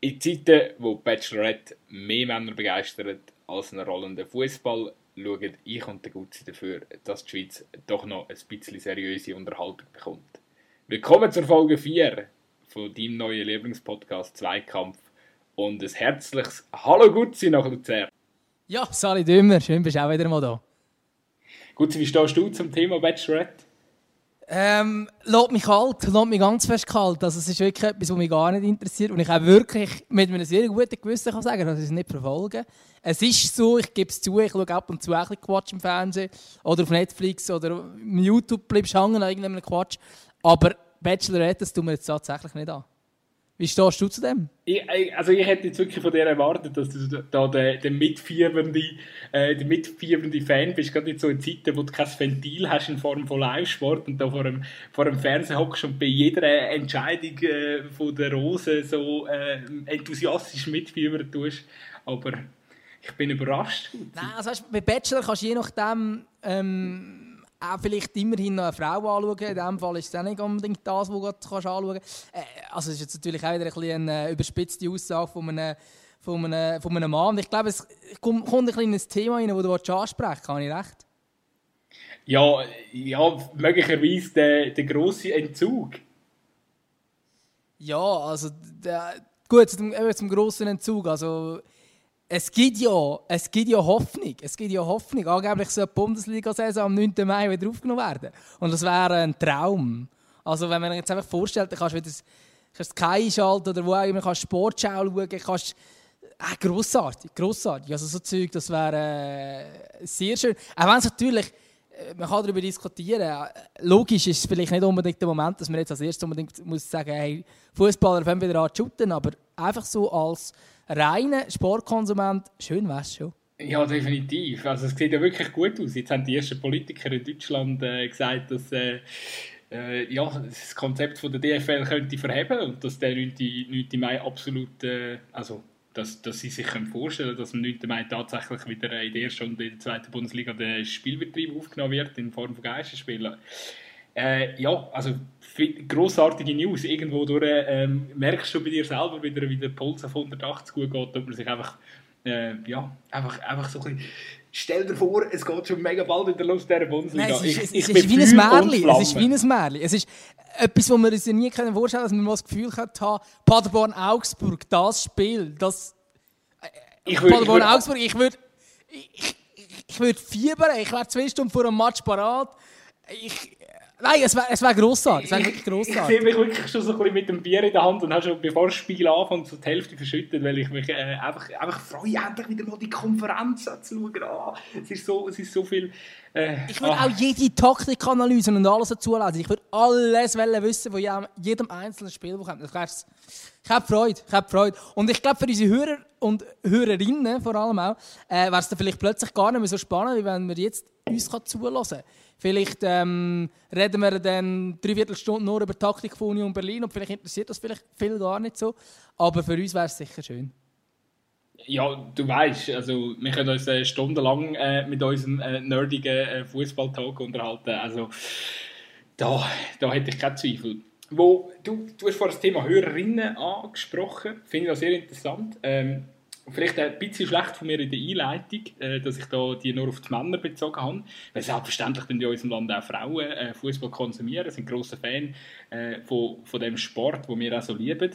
In Zeiten, wo Bachelorette mehr Männer begeistert als einen rollenden Fußball, schauen ich und der Gutzi dafür, dass die Schweiz doch noch ein bisschen seriöse Unterhaltung bekommt. Willkommen zur Folge 4 von deinem neuen Lieblingspodcast Zweikampf und ein herzliches Hallo Gutzi nach Luzern. Ja, Sali Dümmer, schön bist du auch wieder mal da. Gutzi, wie stehst du zum Thema Bachelorette? Ähm, lässt mich kalt, lässt mich ganz fest kalt. Also es ist wirklich etwas, was mich gar nicht interessiert und ich auch wirklich mit einem sehr guten Gewissen kann sagen, dass ich es nicht verfolge. Es ist so, ich gebe es zu, ich schaue ab und zu ein bisschen Quatsch im Fernsehen oder auf Netflix oder im YouTube bleibst du hängen an irgendeinem Quatsch. Aber Bachelorette, das tun wir jetzt tatsächlich nicht an. Wie stehst du zu dem? Ich, also ich hätte jetzt wirklich von dir erwartet, dass du da der, der mitfiebernde, äh, der mitfiebernde Fan bist, gerade in so Zeiten, wo du kein Ventil hast in Form von Live-Sport und da vor dem, vor dem Fernseher hockst und bei jeder Entscheidung äh, von der Rose so äh, enthusiastisch mitfiebern tust. Aber ich bin überrascht. Nein, also weißt, bei Bachelor kannst du je nachdem ähm, auch vielleicht immerhin noch eine Frau anschauen. In diesem Fall ist es auch nicht unbedingt das, was du kannst anschauen kannst. Äh, also ist jetzt natürlich auch wieder ein bisschen eine überspitzte Aussage von einem, von einem, von einem Mann. Ich glaube, es kommt ein bisschen in ein Thema rein, das du ansprechen willst. Habe ich recht? Ja, ja möglicherweise der, der grosse Entzug. Ja, also der, gut, zum, zum grossen Entzug. Also, es gibt ja, es gibt ja Hoffnung. Es gibt ja Hoffnung. Angeblich soll die Bundesliga-Saison am 9. Mai wieder aufgenommen werden. Und das wäre ein Traum. Also wenn man sich jetzt einfach vorstellt, dann kannst du wieder kannst Sky einschalten oder wo auch immer, kannst Sportschau schauen, kannst äh, grossartig, grossartig. Also so Zeug, das wäre äh, sehr schön. Auch wenn es natürlich, äh, man kann darüber diskutieren, äh, logisch ist es vielleicht nicht unbedingt der Moment, dass man jetzt als erstes unbedingt muss sagen, hey, Fußballer fangen wieder an zu shooten, aber einfach so als reiner Sportkonsument, schön wäre es schon. Ja, definitiv. Also es sieht ja wirklich gut aus. Jetzt haben die ersten Politiker in Deutschland äh, gesagt, dass äh, äh, ja, das Konzept von der DFL könnte verheben und dass der 9. 9. Mai absolut, äh, also dass, dass sie sich vorstellen können, dass am 9. Mai tatsächlich wieder in der ersten und in der zweiten Bundesliga der Spielbetrieb aufgenommen wird in Form von Geisterspielen. Äh, ja, also grossartige News. Irgendwo durch, ähm, merkst du bei dir selber wieder, wie der Puls auf 180 gut geht, ob man sich einfach, äh, ja, einfach, einfach so ein bisschen Stell dir vor, es geht schon mega bald in der Lust dieser Bundesliga. Nein, es ist, ich, es ist wie ein Märchen. Es ist wie ein Märchen. Es ist etwas, was wir uns nie vorstellen können, dass wir mal das Gefühl hatten, Paderborn-Augsburg, das Spiel, das... Äh, Paderborn-Augsburg, ich würde... Ich, ich, ich würde fiebern, ich wäre zwei Stunden vor einem Match parat. Ich, Nein, es wäre es wär grossartig. Es wär wirklich grossartig. Ich sehe mich wirklich schon so ein bisschen mit dem Bier in der Hand und habe schon, bevor das Spiel anfängt, so die Hälfte verschüttet, weil ich mich äh, einfach, einfach freue, endlich wieder mal die Konferenz zu schauen. Ah, es, ist so, es ist so viel... Äh, ich würde ah. auch jede Taktikanalyse und alles dazu lesen. Ich würde alles wissen von jedem, jedem einzelnen Spiel, das kommt. Ich habe Freude, ich habe Freude. Und ich glaube, für unsere Hörer und Hörerinnen vor allem auch, äh, wäre es dann vielleicht plötzlich gar nicht mehr so spannend, wie wenn wir jetzt uns zulassen kann. Vielleicht ähm, reden wir dann dreiviertel Stunde nur über die Taktik von Union Berlin und vielleicht interessiert das vielleicht viel gar nicht so. Aber für uns wäre es sicher schön. Ja, du weißt, also wir können uns äh, stundenlang äh, mit unserem äh, nerdigen äh, Fußballtalk unterhalten. Also da, da hätte ich keinen Zweifel. Wo, du, du hast vorhin das Thema Hörerinnen angesprochen, finde ich das sehr interessant. Ähm, vielleicht ein bisschen schlecht von mir in der Einleitung, äh, dass ich da die nur auf die Männer bezogen habe. Weil selbstverständlich in unserem Land auch Frauen äh, Fußball konsumieren, sind große Fan äh, von, von dem Sport, den wir auch so lieben.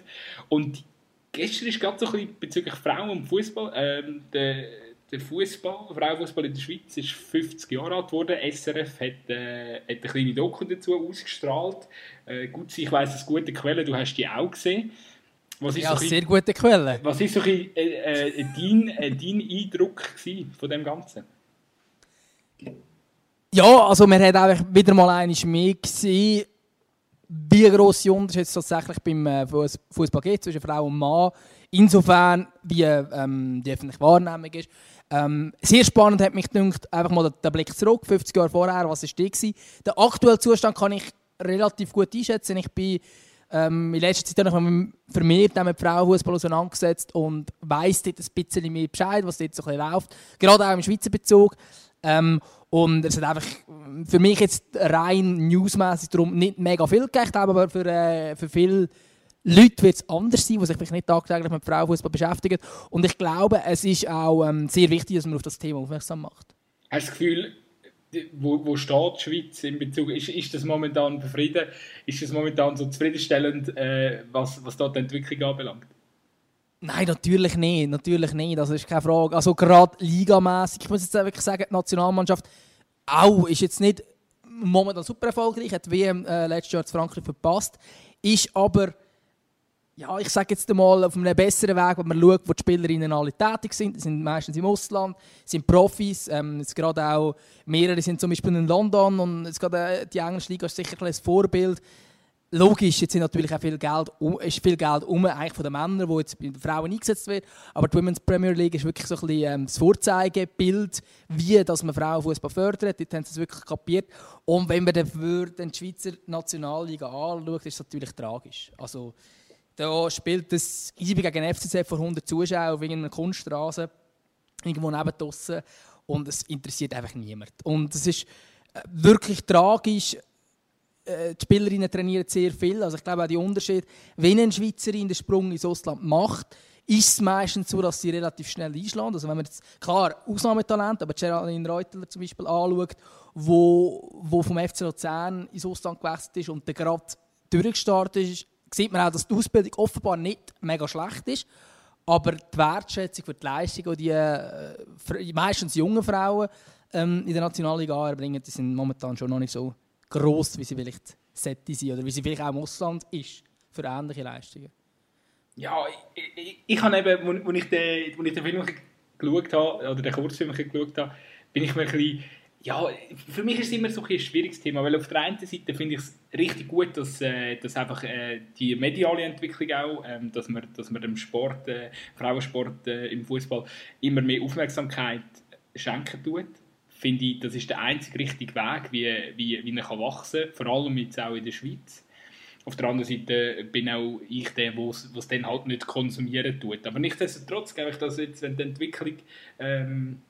Und gestern ist gerade so ein bisschen bezüglich Frauen und Fußball. Ähm, der, der Fußball, Frauenfußball in der Schweiz ist 50 Jahre alt geworden. SRF hat, äh, hat eine kleine Doku dazu ausgestrahlt. Äh, gut, ich weiss, es gute Quelle, du hast die auch gesehen. Was ist ja, so sehr gute Quelle. Was war so äh, äh, dein, äh, dein Eindruck von dem Ganzen? Ja, also man hat einfach wieder mal einmal mehr gesehen, wie grosse Unterschiede tatsächlich beim äh, Fußball gibt zwischen Frau und Mann. Insofern, wie ähm, die öffentliche Wahrnehmung ist. Ähm, sehr spannend hat mich gedacht, einfach mal der Blick zurück, 50 Jahre vorher, was war die? Der aktuelle Zustand kann ich relativ gut einschätzen. Ich bin ähm, in letzter Zeit habe ich mich vermehrt mit Frauenfußball auseinandergesetzt und weiss dort ein bisschen mehr Bescheid, was dort so ein läuft. Gerade auch im Schweizer Bezug. Ähm, und es hat einfach für mich jetzt rein newsmäßig darum nicht mega viel gegeben, aber für, äh, für viele Leute wird es anders sein, die sich nicht tagtäglich mit Frauenfußball beschäftigen. Und ich glaube, es ist auch ähm, sehr wichtig, dass man auf das Thema aufmerksam macht. Hast du das Gefühl, wo, wo steht die Schweiz in Bezug, ist, ist das momentan befrieden, ist das momentan so zufriedenstellend, äh, was, was dort die Entwicklung anbelangt? Nein, natürlich nicht, natürlich nicht, das ist keine Frage. Also gerade ligamässig, ich muss jetzt wirklich sagen, die Nationalmannschaft auch ist jetzt nicht momentan super erfolgreich, hat WM äh, letztes Jahr zu Frankreich verpasst, ist aber ja, ich sage jetzt einmal, auf einem besseren Weg, wenn man schaut, wo die Spielerinnen alle tätig sind. Die sind meistens im Ausland, sind Profis. Ähm, jetzt gerade auch mehrere sind zum Beispiel in London und jetzt gerade äh, die englische Liga ist sicher ein Vorbild. Logisch, jetzt sind natürlich auch viel Geld, ist viel Geld um, eigentlich von den Männern, wo jetzt bei den Frauen eingesetzt wird. Aber die Women's Premier League ist wirklich so ein bisschen ähm, das Vorzeigebild, wie dass man Frauenfußball fördert. Dort haben sie es wirklich kapiert. Und wenn man dann die Schweizer Nationalliga anschaut, ist es natürlich tragisch. Also, da spielt das IB gegen FCZ vor 100 Zuschauern auf irgendeiner Kunststraße, irgendwo neben draussen. Und es interessiert einfach niemand. Und es ist äh, wirklich tragisch. Äh, die Spielerinnen trainieren sehr viel. Also ich glaube auch der Unterschied, wenn eine Schweizerin den Sprung ins Ausland macht, ist es meistens so, dass sie relativ schnell einschlagen. Also wenn man jetzt, klar, Ausnahmetalent, aber Geraldine Reuteler zum Beispiel anschaut, wo, wo vom FC Luzern ins Ausland gewechselt ist und der gerade durchgestartet ist, sieht man auch, dass die Ausbildung offenbar nicht mega schlecht ist. Aber die Wertschätzung für die Leistung, die die äh, meistens jungen Frauen ähm, in der Nationalliga erbringen, die sind momentan schon noch nicht so gross, wie sie vielleicht sollte sein oder wie sie vielleicht auch im Ausland ist für ähnliche Leistungen. Ja, ich, ich, ich habe eben, als ich ich den Film geschaut habe, oder den Kurzfilm geschaut habe, bin ich mir ein bisschen ja, für mich ist es immer so ein, schwieriges Thema, weil auf der einen Seite finde ich es richtig gut, dass, äh, dass einfach äh, die mediale Entwicklung auch, ähm, dass man, dass man dem Sport, äh, Frauensport äh, im Fußball immer mehr Aufmerksamkeit schenken tut. Finde ich, das ist der einzige richtige Weg, wie, wie, wie man kann wachsen kann, vor allem jetzt auch in der Schweiz. Auf der anderen Seite bin auch ich der, der es dann halt nicht konsumieren tut. Aber nichtsdestotrotz glaube ich, dass jetzt, wenn die Entwicklung ähm,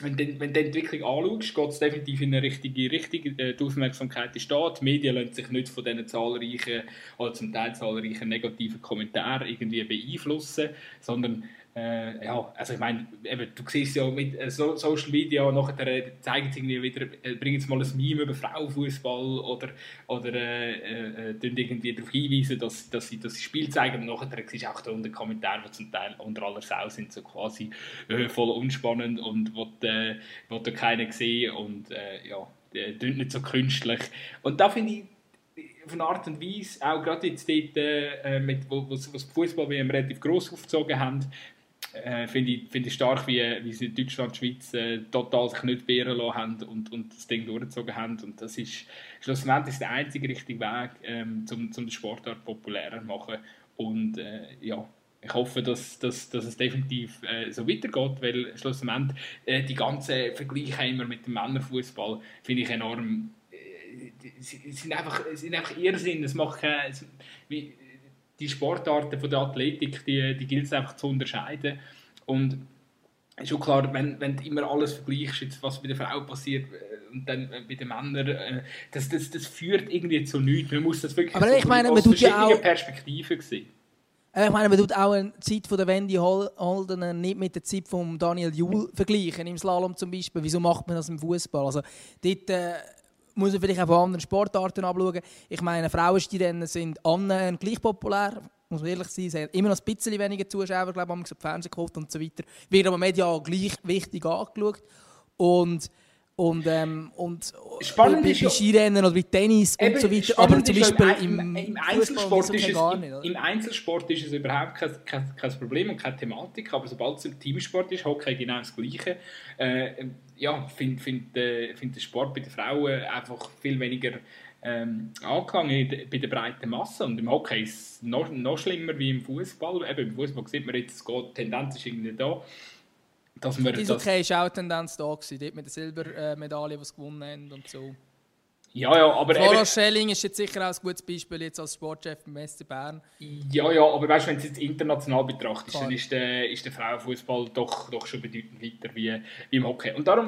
wenn du, wenn du die Entwicklung anschaust, geht es definitiv in eine richtige Richtung. Äh, die Aufmerksamkeit ist da. Die Medien lassen sich nicht von diesen zahlreichen, oder zum Teil zahlreichen negativen Kommentaren irgendwie beeinflussen, sondern äh, ja, also ich meine, du siehst ja mit äh, so Social Media, nachher äh, zeigen sie irgendwie wieder, äh, bringen sie mal ein Meme über Frauenfußball oder, oder äh, äh, irgendwie darauf hinweisen, dass, dass, sie, sie Spiel zeigen und nachher siehst du auch da unter Kommentaren, die zum Teil unter aller Sau sind, so quasi äh, voll unspannend und wo, äh, wo da keiner sehen und äh, ja, äh, nicht so künstlich. Und da finde ich, auf eine Art und Weise, auch gerade jetzt dort, äh, mit, wo, wo, wo Fußball relativ gross aufgezogen haben, äh, finde ich, find ich stark, wie, wie sie Deutschland und Schweiz äh, total sich nicht wehren lassen haben und, und das Ding durchgezogen haben. Und das ist schlussendlich der einzige richtige Weg, ähm, um, um den Sportart populärer zu machen. Und äh, ja, ich hoffe, dass, dass, dass es definitiv äh, so weitergeht, weil schlussendlich äh, die ganzen Vergleiche immer mit dem Männerfußball finde ich enorm. Äh, sind einfach, sind einfach Irrsinn. Es macht keine, es, wie, die Sportarten von der Athletik, die, die gilt es einfach zu unterscheiden. Und ist schon klar, wenn, wenn du immer alles vergleichst, was bei der Frau passiert äh, und dann bei den Männern, äh, das, das, das führt irgendwie zu nichts. Man muss das wirklich Aber so ich meine, aus verschiedenen auch, Perspektiven sehen. Ich meine, man tut auch die Zeit von der Wendy Holden nicht mit der Zeit von Daniel Juhl vergleichen, im Slalom zum Beispiel. Wieso macht man das im Fußball? Also, dort, äh, muss man vielleicht auch von anderen Sportarten anschauen. Ich meine, Frauenstirennen sind annähernd gleich populär, muss man ehrlich sein. Sie haben immer noch ein bisschen weniger Zuschauer, glaube ich, haben Fernsehen geguckt und so weiter. Wird aber medial gleich wichtig angeschaut. Und und, ähm, und spannend bei, ist bei Skirennen oder bei Tennis und so weiter. Aber zum Beispiel im, im, im Einzelsport ist es, gar nicht, im, Einzelsport ist es überhaupt kein, kein, kein, Problem und keine Thematik, aber sobald es im Teamsport ist, Hockey genau das Gleiche. Äh, ja, finde find, äh, find der Sport bei den Frauen einfach viel weniger ähm, angegangen bei der breiten Masse. Und im Hockey ist es noch, noch schlimmer wie im Fußball. Eben, Im Fußball sieht man jetzt, die Tendenz ist irgendwie da dass wir das... Okay, war auch Tendenz da, gewesen, dort mit der Silbermedaille, die sie gewonnen haben und so. Ja, ja, aber Flora Schelling ist jetzt sicher auch ein gutes Beispiel jetzt als Sportchef beim SC Bern. Ja, ja, aber weißt, wenn du es jetzt international betrachtest, Klar. dann ist der, ist der Frauenfußball doch, doch schon bedeutend weiter wie, wie im Hockey. Und darum,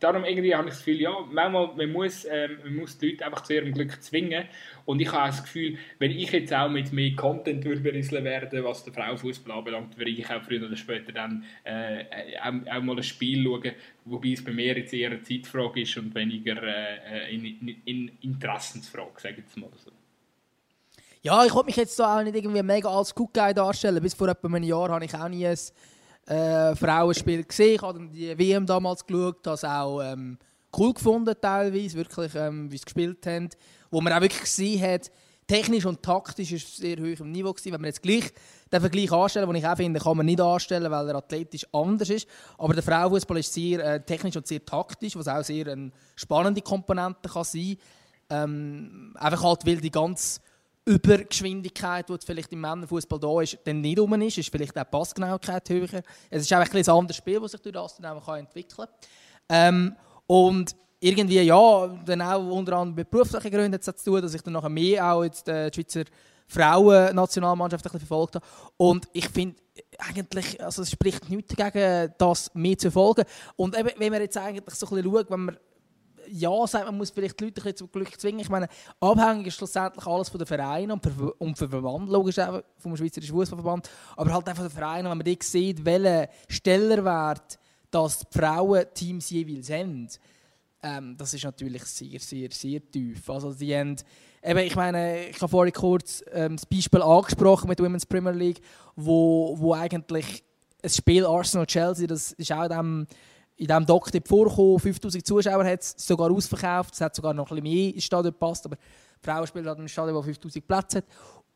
darum irgendwie habe ich das Gefühl, ja, manchmal man muss, ähm, man muss die Leute einfach zu ihrem Glück zwingen. Und ich habe das Gefühl, wenn ich jetzt auch mit mehr Content berieseln werde, was den Frauenfußball anbelangt, würde ich auch früher oder später dann äh, auch, auch, mal ein Spiel schauen, wobei es bei mir jetzt eher eine Zeitfrage ist und weniger äh, in, in, in Interessensfrage, sage ich jetzt mal so. Ja, ich wollte mich jetzt da auch nicht irgendwie mega als Good Guy darstellen. Bis vor etwa einem Jahr habe ich auch nie ein äh, Frauenspiel gesehen. Ich habe die WM damals geschaut, das auch ähm, cool gefunden teilweise, wirklich, ähm, wie sie gespielt haben. Wo man auch wirklich gesehen hat, technisch und taktisch ist sehr hoch im Niveau gewesen. Wenn man jetzt gleich den Vergleich anstellen, den ich auch finde, kann man nicht anstellen, weil er athletisch anders ist. Aber der Frauenfußball ist sehr äh, technisch und sehr taktisch, was auch sehr eine spannende Komponente kann sein. Ähm, einfach halt, weil die ganz Übergeschwindigkeit, die vielleicht im Männerfußball da ist, dann nicht rum ist. ist vielleicht auch die Passgenauigkeit höher. Es ist auch ein, ein anderes Spiel, das sich durch das dann auch entwickeln kann. Ähm, und irgendwie, ja, dann auch unter anderem mit beruflichen Gründen hat es zu tun, dass ich dann nachher mehr auch jetzt die Schweizer Frauen-Nationalmannschaft verfolgt habe. Und ich finde, eigentlich, also es spricht nichts dagegen, das mehr zu verfolgen. Und eben, wenn man jetzt eigentlich so ein bisschen schaut, wenn man ja sagt, man muss vielleicht die Leute ein zum Glück zwingen. Ich meine, abhängig ist schlussendlich alles von den Vereinen und, und vom Verband, logisch auch vom Schweizerischen Fußballverband, aber halt einfach von den Vereinen, wenn man dort sieht, welchen Stellerwert das die Frauenteams jeweils haben. Ähm, das ist natürlich sehr, sehr, sehr tief. Also die haben, eben, ich meine, ich habe vorhin kurz ähm, das Beispiel angesprochen mit der Women's Premier League, wo, wo eigentlich ein Spiel Arsenal-Chelsea, das ist auch in dem in diesem Dock vorgekommen, 5000 Zuschauer hat es sogar ausverkauft, es hat sogar noch ein bisschen mehr ins Stadion gepasst, aber Frauen spielen halt ein Stadion, das 5000 Plätze hat.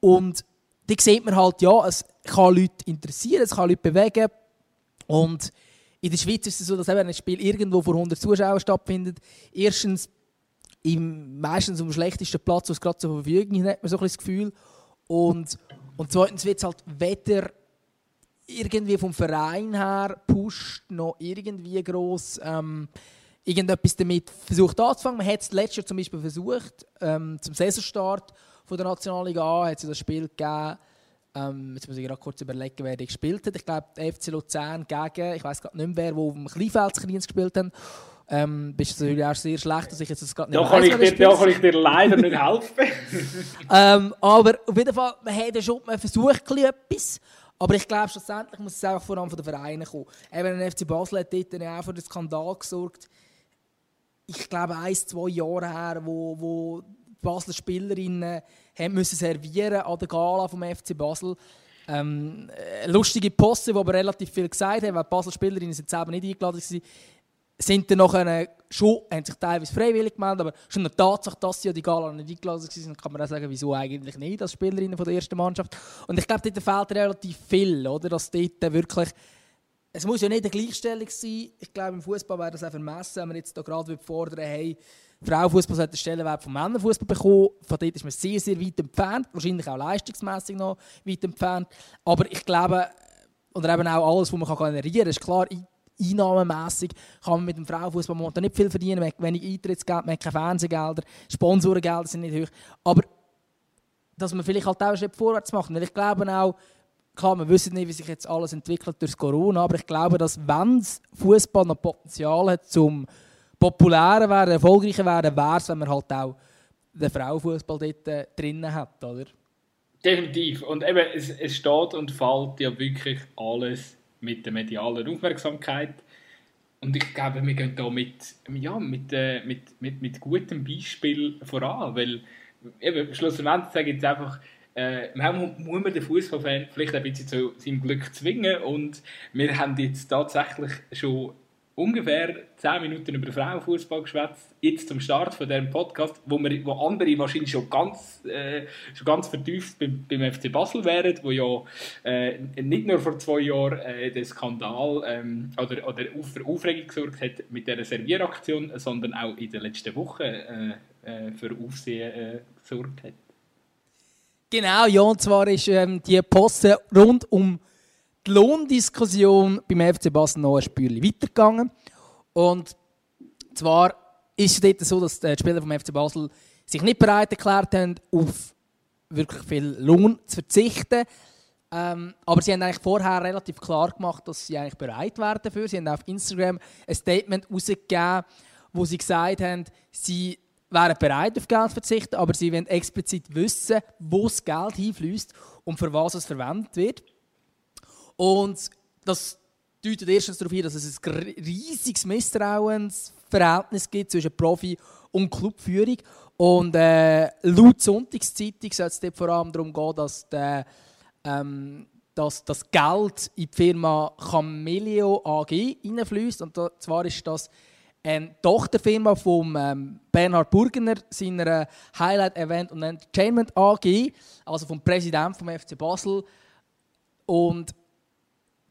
Und da sieht man halt, ja, es kann Leute interessieren, es kann Leute bewegen. Und in der Schweiz ist es so, dass eben ein Spiel irgendwo vor 100 Zuschauern stattfindet. Erstens im, meistens am schlechtesten Platz, was gerade zur Verfügung hat man so ein das Gefühl. Und, und zweitens wird es halt weder irgendwie vom Verein her pusht noch irgendwie gross ähm, irgendetwas damit versucht anzufangen. Man hat es letztes Jahr zum Beispiel versucht, ähm, zum Saisonstart von der Nationalliga A hat es das Spiel gegeben. Ähm, jetzt muss ich gerade kurz überlegen, wer die gespielt hat. Ich glaube, FC Luzern gegen, ich weiß gerade nicht mehr, wer, wo im Kleinfeld gespielt haben. Ähm, bist du natürlich auch sehr schlecht, dass ich jetzt das gerade nicht da kann, weiss, ich dir, da kann ich dir leider nicht helfen. ähm, aber auf jeden Fall, man hat schon man versucht etwas. Aber ich glaube, schlussendlich muss es auch vor allem von den Vereinen kommen. Eben der FC Basel hat dort auch für den Skandal gesorgt. Ich glaube, ein, zwei Jahre her, wo, wo Basler Spielerinnen haben müssen servieren an der Gala vom FC Basel. Ähm, lustige Posse, die aber relativ viel gesagt haben, weil die Basler Spielerinnen sind selber nicht eingeladen waren sind dann nachher schon, haben sich teilweise freiwillig gemeldet, aber schon eine Tatsache, dass sie ja die Gala nicht eingeladen waren, kann man auch sagen, wieso eigentlich nicht als Spielerinnen von der ersten Mannschaft. Und ich glaube, dort fehlt relativ viel, oder? dass dort wirklich es muss ja nicht eine Gleichstellung sein. Ich glaube, im Fußball wäre das auch vermessen, wenn wir jetzt gerade fordern, hey, Frauenfußball sollte einen Stellenwert vom Männerfußball bekommen. Von dort ist man sehr, sehr weit entfernt. Wahrscheinlich auch leistungsmäßig noch weit entfernt. Aber ich glaube, oder eben auch alles, was man generieren kann, ist klar, einnahmemässig kann man mit dem Frauenfußball momentan nicht viel verdienen. Man hat wenig Eintrittsgeld, man hat keine Fernsehgelder, Sponsorengelder sind nicht hoch. Aber dass man vielleicht halt auch einen Schritt vorwärts macht. Weil ich glaube auch, klar, wir wissen nicht, wie sich jetzt alles entwickelt durch Corona, aber ich glaube, dass wenn Fußball noch Potenzial hat, zum populärer werden, erfolgreicher werden, wäre es, wenn man halt auch den Frauenfußball dort äh, drinnen hat, oder? Definitiv. Und eben, es, es steht und fällt ja wirklich alles mit der medialen Aufmerksamkeit. Und ich glaube, wir gehen da mit, ja, mit, äh, mit, mit, mit gutem Beispiel voran, weil schlussendlich sage ich jetzt einfach, äh, man muss man den Fußballfan vielleicht ein bisschen zu seinem Glück zwingen und wir haben jetzt tatsächlich schon ungefähr 10 Minuten über Frauenfußball geschwätzt, jetzt zum Start von diesem Podcast, wo, wir, wo andere wahrscheinlich schon ganz, äh, schon ganz vertieft beim, beim FC Basel wären, wo ja äh, nicht nur vor zwei Jahren äh, der Skandal ähm, oder, oder für Aufregung gesorgt hat mit dieser Servieraktion, sondern auch in den letzten Wochen äh, äh, für Aufsehen äh, gesorgt hat. Genau, ja, und zwar ist ähm, die Posse rund um die Lohndiskussion beim FC Basel noch ein Spürchen weitergegangen. Und zwar ist es dort so, dass die Spieler vom FC Basel sich nicht bereit erklärt haben, auf wirklich viel Lohn zu verzichten. Ähm, aber sie haben eigentlich vorher relativ klar gemacht, dass sie eigentlich bereit wären dafür. Sie haben auf Instagram ein Statement herausgegeben, wo sie gesagt haben, sie wären bereit auf Geld zu verzichten, aber sie wollen explizit wissen, wo das Geld hinfließt und für was es verwendet wird. Und das deutet erstens darauf hin, dass es ein riesiges Misstrauensverhältnis gibt zwischen Profi- und Clubführung. Und äh, laut Sonntagszeitung soll es dort vor allem darum gehen, dass, der, ähm, dass das Geld in die Firma Camelio AG hineinfließt. Und zwar ist das eine Tochterfirma von ähm, Bernhard Burgener, seiner Highlight Event und Entertainment AG, also vom Präsidenten vom FC Basel. Und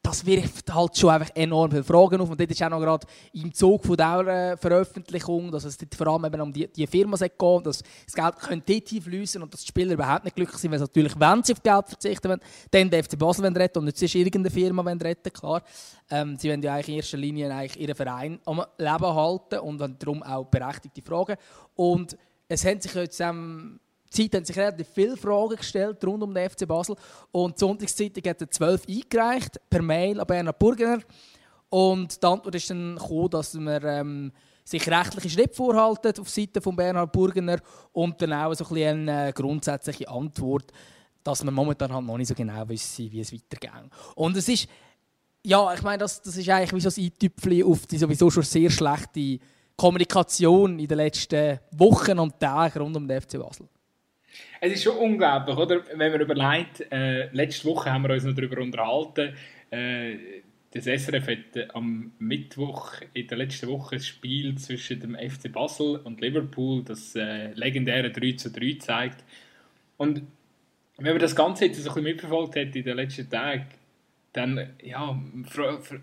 das wirft halt schon einfach enorm viele Fragen auf. Und dort ist auch noch gerade im Zug von dieser Veröffentlichung, dass es vor allem eben um die, die Firma geht, dass das Geld könnte dort fließen und dass die Spieler überhaupt nicht glücklich sind, weil sie natürlich, wenn sie auf Geld verzichten wollen, dann der FC Basel retten und nicht irgendeine Firma retten, klar. Ähm, sie wollen ja eigentlich in erster Linie eigentlich ihren Verein am Leben halten und darum auch berechtigte Fragen. Und es haben sich jetzt ähm, Zeit haben sich relativ viele Fragen gestellt rund um den FC Basel. Und die Sonntagszeitung hat zwölf eingereicht, per Mail an Bernhard Burgener. Und die Antwort ist dann gekommen, dass wir ähm, sich rechtliche Schritte vorhalten auf Seite von Bernhard Burgener und dann auch so ein eine grundsätzliche Antwort, dass wir momentan halt noch nicht so genau wissen, wie es weitergeht. Und es ist, ja, ich meine, das, das ist eigentlich wie so ein Eintüpfchen auf die sowieso schon sehr schlechte Kommunikation in den letzten Wochen und Tagen rund um den FC Basel. Es ist schon unglaublich, oder? Wenn man überlegt, äh, letzte Woche haben wir uns noch darüber unterhalten, äh, das SRF hat äh, am Mittwoch in der letzten Woche ein Spiel zwischen dem FC Basel und Liverpool, das äh, legendäre 3 zu 3 zeigt. Und wenn man das Ganze jetzt so ein bisschen mitverfolgt hat in den letzten Tagen, dann ja,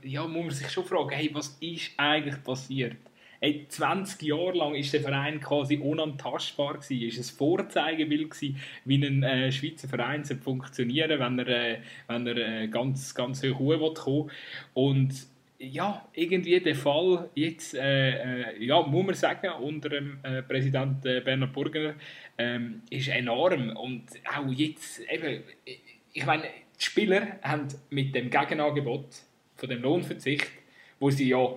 ja, muss man sich schon fragen, hey, was ist eigentlich passiert? Hey, 20 Jahre lang ist der Verein quasi unantastbar gewesen. Ist ein Vorzeigebild wie ein äh, Schweizer Verein funktionieren wenn er, äh, wenn er äh, ganz, ganz hoch will kommen Und ja, irgendwie der Fall jetzt, äh, äh, ja, muss man sagen, unter dem äh, Präsident äh, Bernhard Burgener ähm, ist enorm. Und auch jetzt, eben, ich meine, die Spieler haben mit dem Gegenangebot von dem Lohnverzicht, wo sie ja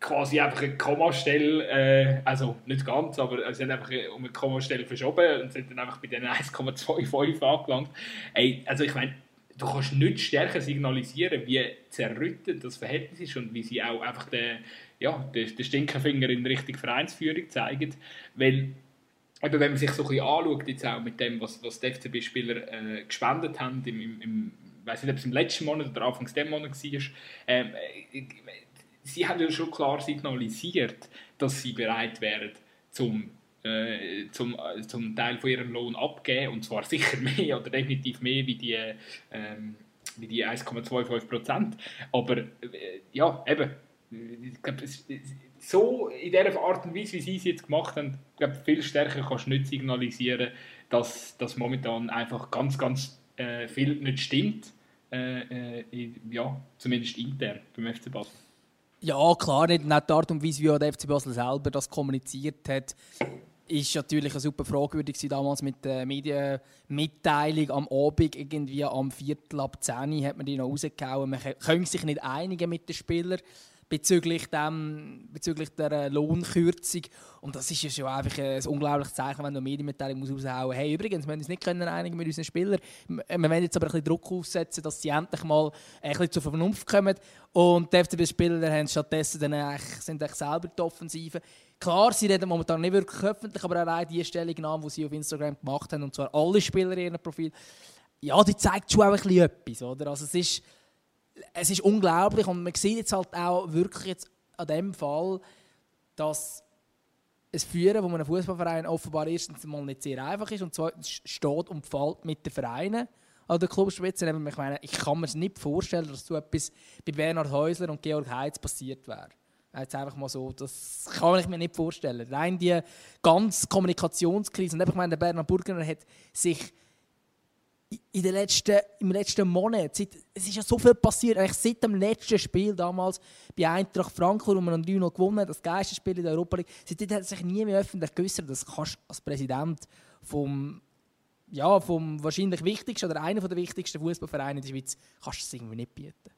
quasi einfach eine Kommastelle, äh, also nicht ganz, aber sie haben einfach um eine Kommastelle verschoben und sind dann einfach bei den 1,25 angelangt. Ey, also ich meine, du kannst nicht stärker signalisieren, wie zerrüttet das Verhältnis ist und wie sie auch einfach den, ja, den, den Stinkefinger in Richtung Vereinsführung zeigen, weil eben, wenn man sich so ein bisschen anschaut, jetzt auch mit dem, was, was die FCB-Spieler äh, gespendet haben, im, im, im weiß nicht, ob es im letzten Monat oder Anfangs des Monats war, ähm, sie haben ja schon klar signalisiert, dass sie bereit wären, zum, äh, zum, äh, zum Teil von ihrem Lohn abgeben, und zwar sicher mehr oder definitiv mehr wie die, wie die 1,25 Prozent. Aber äh, ja, eben, ich glaube, so in der Art und Weise, wie sie es jetzt gemacht haben, glaube viel stärker kannst du nicht signalisieren, dass das momentan einfach ganz, ganz äh, viel nicht stimmt. Äh, äh, ja, zumindest intern beim FC Basel. Ja, klar, nicht, nicht die Art und Weise, wie der FC Basel selber das kommuniziert hat, ist natürlich eine super fragwürdig damals mit der Medienmitteilung am Abend, irgendwie am Viertel ab 10 hat man die noch rausgehauen. Man kann sich nicht einigen mit den Spielern bezüglich, dem, bezüglich der äh, Lohnkürzung. Und das ist ja schon einfach ein unglaubliches Zeichen, wenn du eine Medienmitteilung raushauen musst. Hey, übrigens, wir uns nicht können einigen mit unseren Spielern. Wir wollen jetzt aber ein bisschen Druck aufsetzen, dass sie endlich mal ein bisschen zur Vernunft kommen. Und die FCB-Spieler haben stattdessen dann eigentlich, sind eigentlich selber die Offensive. Klar, sie reden momentan nicht wirklich öffentlich, aber allein die Stellungnahme, die sie auf Instagram gemacht haben, und zwar alle Spieler in ihrem Profil, ja, die zeigt schon auch ein bisschen etwas. Oder? Also es ist es ist unglaublich und man sieht jetzt halt auch wirklich jetzt an dem Fall, dass es Führen von einem Fußballverein offenbar erstens mal nicht sehr einfach ist und zweitens steht und fällt mit den Vereinen an der Clubspitze. Ich, meine, ich kann mir nicht vorstellen, dass so etwas bei Bernhard Häusler und Georg Heitz passiert wäre. Jetzt einfach mal so, das kann ich mir nicht vorstellen. Rein die ganze Kommunikationskrise. Und ich meine, der Bernhard Burgener hat sich in den letzten, im letzten Monat, seit, es ist ja so viel passiert, eigentlich seit dem letzten Spiel damals bei Eintracht Frankfurt, wo man 3 noch gewonnen hat, das geilste Spiel in der Europa League, seitdem hat sich nie mehr öffentlich geäußert, das kannst du als Präsident vom ja, vom wahrscheinlich wichtigsten oder einer der wichtigsten Fußballvereine in der Schweiz kannst du es irgendwie nicht bieten.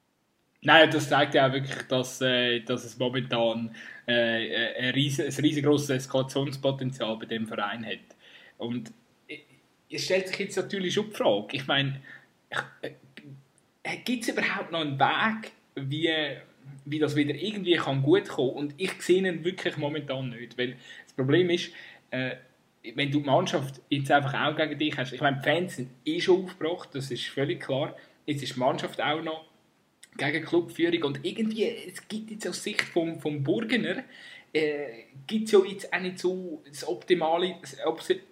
Nein, das zeigt ja auch wirklich, dass, äh, dass es momentan äh, ein, riesen, ein riesengroßes Eskalationspotenzial bei dem Verein hat. Und es stellt sich jetzt natürlich schon die Frage, ich meine, äh, gibt es überhaupt noch einen Weg, wie, wie das wieder irgendwie kann gut kommen? Und ich sehe ihn wirklich momentan nicht, weil das Problem ist, äh, wenn du die Mannschaft jetzt einfach auch gegen dich hast, ich meine, die Fans sind eh schon aufgebracht, das ist völlig klar, jetzt ist die Mannschaft auch noch gegen Clubführung. Und irgendwie, es gibt jetzt aus Sicht vom, vom Burgener, äh, gibt es ja jetzt auch nicht so das optimale,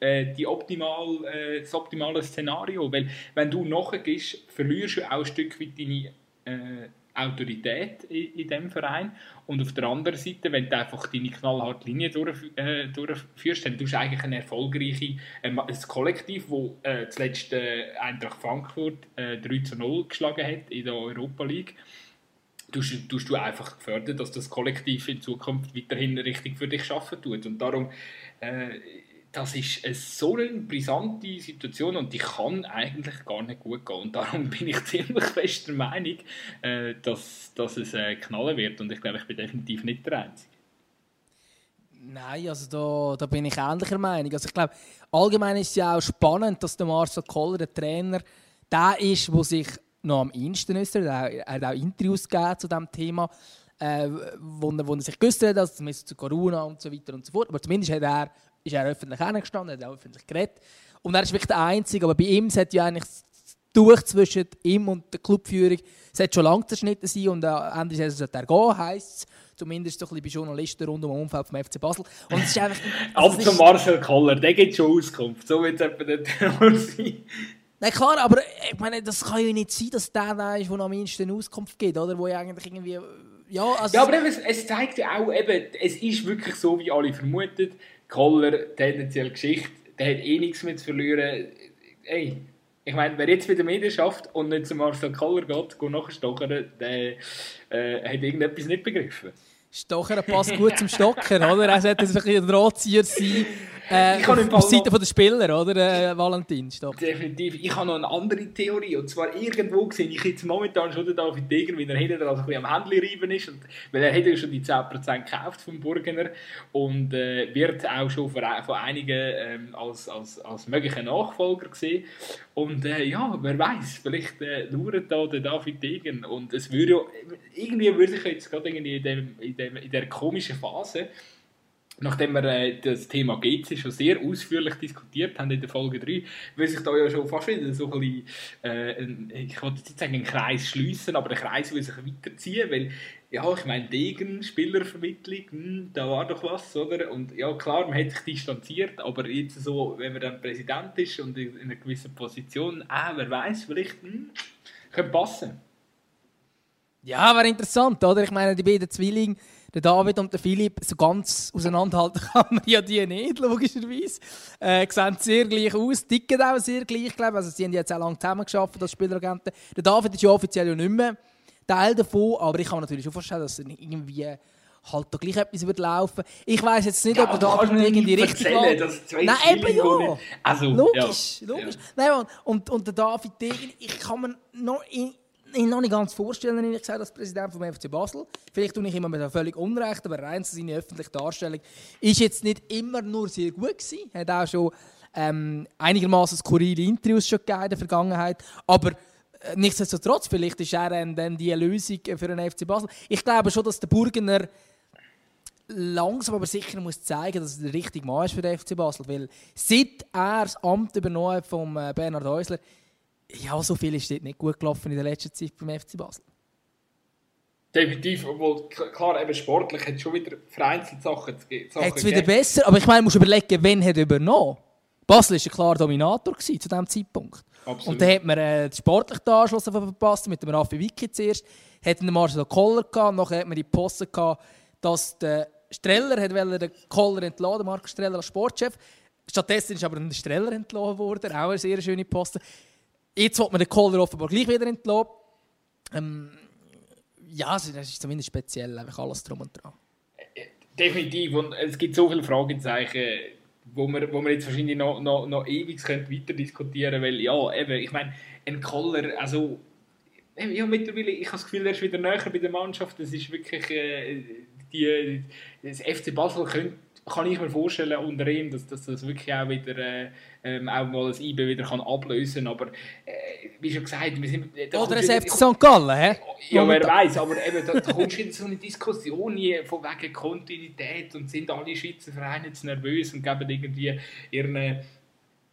äh, die optimal, äh, das optimale Szenario. Weil, wenn du nachgehst, verlierst du auch ein Stück weit deine äh, Autorität in, in dem Verein. Und auf der anderen Seite, wenn du einfach deine knallharte Linie durch, äh, durchführst, dann tust du eigentlich ein erfolgreiches äh, Kollektiv, das äh, zuletzt äh, Eintracht Frankfurt äh, 3 zu 0 geschlagen hat in der Europa League. Tust, tust du einfach gefördern, dass das Kollektiv in Zukunft weiterhin richtig für dich arbeiten tut. Und darum äh, das ist eine so eine brisante Situation und die kann eigentlich gar nicht gut gehen. Und darum bin ich ziemlich fest der Meinung, äh, dass, dass es äh, knallen wird. Und ich glaube, ich bin definitiv nicht der Einzige. Nein, also da, da bin ich ähnlicher Meinung. Also ich glaube, allgemein ist es ja auch spannend, dass der Marcel Koller, der Trainer, der ist, der sich noch am ehesten äußert. Er hat auch Interviews gegeben zu diesem Thema, äh, wo, er, wo er sich geäußert hat, also zumindest zu Corona und so weiter und so fort. Aber zumindest hat er ist er öffentlich hergestanden, hat auch öffentlich geredet. Und er ist wirklich der Einzige, aber bei ihm hat ja eigentlich durch zwischen ihm und der Clubführung hat schon lange zerschnitten sein und am Ende des sollte er gehen, heisst es. Zumindest so ein bisschen bei Journalisten rund um den Umfeld vom FC Basel. Und es ist einfach... Also zum Marcel Koller, der gibt schon Auskunft. So wird es etwa nicht sein. Nein, klar, aber ich meine, das kann ja nicht sein, dass der da ist, der am meisten Auskunft gibt, oder? Wo eigentlich irgendwie... Ja, also ja aber eben, es zeigt ja auch, eben, es ist wirklich so, wie alle vermutet. Koller, tendenziell Geschichte, der hat eh nichts mehr zu verlieren. Ey, ich meine, wer jetzt wieder Medien schafft und nicht zum Marcel Koller geht, geht nachstochern, der äh, hat irgendetwas nicht begriffen. Stocher passt gut zum Stocker, oder? Er sollte ein bisschen ein Drahtzieher sein. Äh, ich auf, auf Seite der Spieler, oder, äh, Valentin? Stopp. Definitiv. Ich habe noch eine andere Theorie. Und zwar irgendwo gesehen, ich jetzt momentan schon den David Degen, wie er hinten also ein bisschen am Handy reiben ist. Und, weil er hat ja schon die 10% gekauft vom Burgener und äh, wird auch schon von, von einigen ähm, als, als, als möglicher Nachfolger gesehen. Und äh, ja, wer weiß, vielleicht äh, lauert da der David Degen. Und es würde ja, irgendwie würde ich jetzt gerade irgendwie in, dem, in, dem, in der komischen Phase nachdem wir äh, das Thema GC schon sehr ausführlich diskutiert haben in der Folge 3, will sich da ja schon fast wieder so ein bisschen, äh, ein, ich wollte jetzt sagen, einen Kreis schließen, aber der Kreis will sich weiterziehen, weil, ja, ich meine, Degen, Spielervermittlung, hm, da war doch was, oder? Und ja, klar, man hat sich distanziert, aber jetzt so, wenn man dann Präsident ist und in einer gewissen Position, ah, wer weiß, vielleicht, hm, könnte passen. Ja, wäre interessant, oder? Ich meine, die beiden Zwillinge, der David und der Philipp, so ganz auseinanderhalten kann man ja die nicht, logischerweise. Äh, sehen sehr gleich aus, ticken auch sehr gleich, glaube Also sie haben jetzt auch lange zusammen geschafft als Spieleragenten. Der David ist ja offiziell ja nicht mehr Teil davon, aber ich kann mir natürlich schon vorstellen, dass er irgendwie halt da gleich etwas wird laufen. Ich weiß jetzt nicht, ja, ob er da irgendwie richtig dass Nein, eben ja. Also, logisch, ja. logisch. Ja. Nein, und, und der David ich kann mir noch in, ich noch nicht ganz vorstellen, ehrlich gesagt, als Präsident vom FC Basel. Vielleicht tue ich immer mit völlig Unrecht, aber rein zu seiner öffentlichen Darstellung ist jetzt nicht immer nur sehr gut gewesen. Hat auch schon ähm, einigermaßen skurrile Interviews schon gegeben in der Vergangenheit. Aber äh, nichtsdestotrotz, vielleicht ist er dann die Lösung für den FC Basel. Ich glaube schon, dass der Burgener langsam aber sicher muss zeigen, dass er der richtige Mann ist für den FC Basel. Weil seit er das Amt übernommen von äh, Bernhard Häusler, ja, so viel ist dort nicht gut gelaufen in der letzten Zeit beim FC Basel. Definitiv, obwohl klar, eben sportlich hat schon wieder vereinzelt Sachen, Sachen Hat es wieder besser, aber ich meine, musst überlegen, wen hat übernommen. Basel war klarer Dominator zu diesem Zeitpunkt. Absolut. Und dann hat man äh, den sportlichen Anschluss verpasst, mit dem Raffi Wicki zuerst, hat den Marcel Koller gehabt, nachher hat man die Posse gehabt, dass der Streller hat den Koller entladen, Markus Streller als Sportchef. Stattdessen ist aber ein Streller entlassen worden, auch eine sehr schöne Poste. Jetzt wird man den Kohler offenbar gleich wieder entlassen. Ähm, ja, das ist zumindest speziell, einfach alles drum und dran. Definitiv. Und es gibt so viele Fragezeichen, wo wir, wo wir jetzt wahrscheinlich noch, noch, noch ewig weiter diskutieren weil ja, eben, ich meine, ein Koller, also ja, mittlerweile, ich habe das Gefühl, er ist wieder näher bei der Mannschaft, das ist wirklich äh, die, das FC Basel könnte kann ich mir vorstellen unter ihm, dass, dass das wirklich auch wieder äh, ähm, auch mal das IB wieder kann ablösen kann. Aber äh, wie schon gesagt, wir sind... Äh, Oder ein FC St. Gallen, hä? Ja, wer weiß, aber eben, da, da kommst du in so eine Diskussion hier von wegen Kontinuität und sind alle Schweizer Vereine jetzt nervös und geben irgendwie ihren,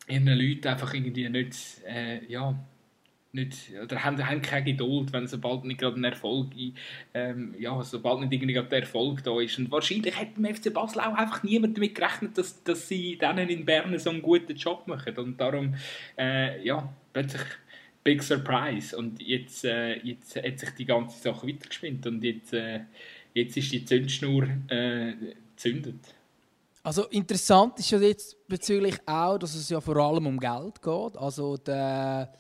ihren Leuten einfach irgendwie nicht... Äh, ja, nicht, oder haben, haben keine Geduld, wenn sobald nicht gerade ein Erfolg, ähm, ja, sobald nicht irgendwie der Erfolg da ist. Und wahrscheinlich hat beim FC Basel auch einfach niemand damit gerechnet, dass, dass sie dann in Bern so einen guten Job machen. Und darum, äh, ja, plötzlich Big Surprise. Und jetzt, äh, jetzt hat sich die ganze Sache weitergespinnt und jetzt, äh, jetzt ist die Zündschnur äh, gezündet. Also interessant ist ja jetzt bezüglich auch, dass es ja vor allem um Geld geht. Also der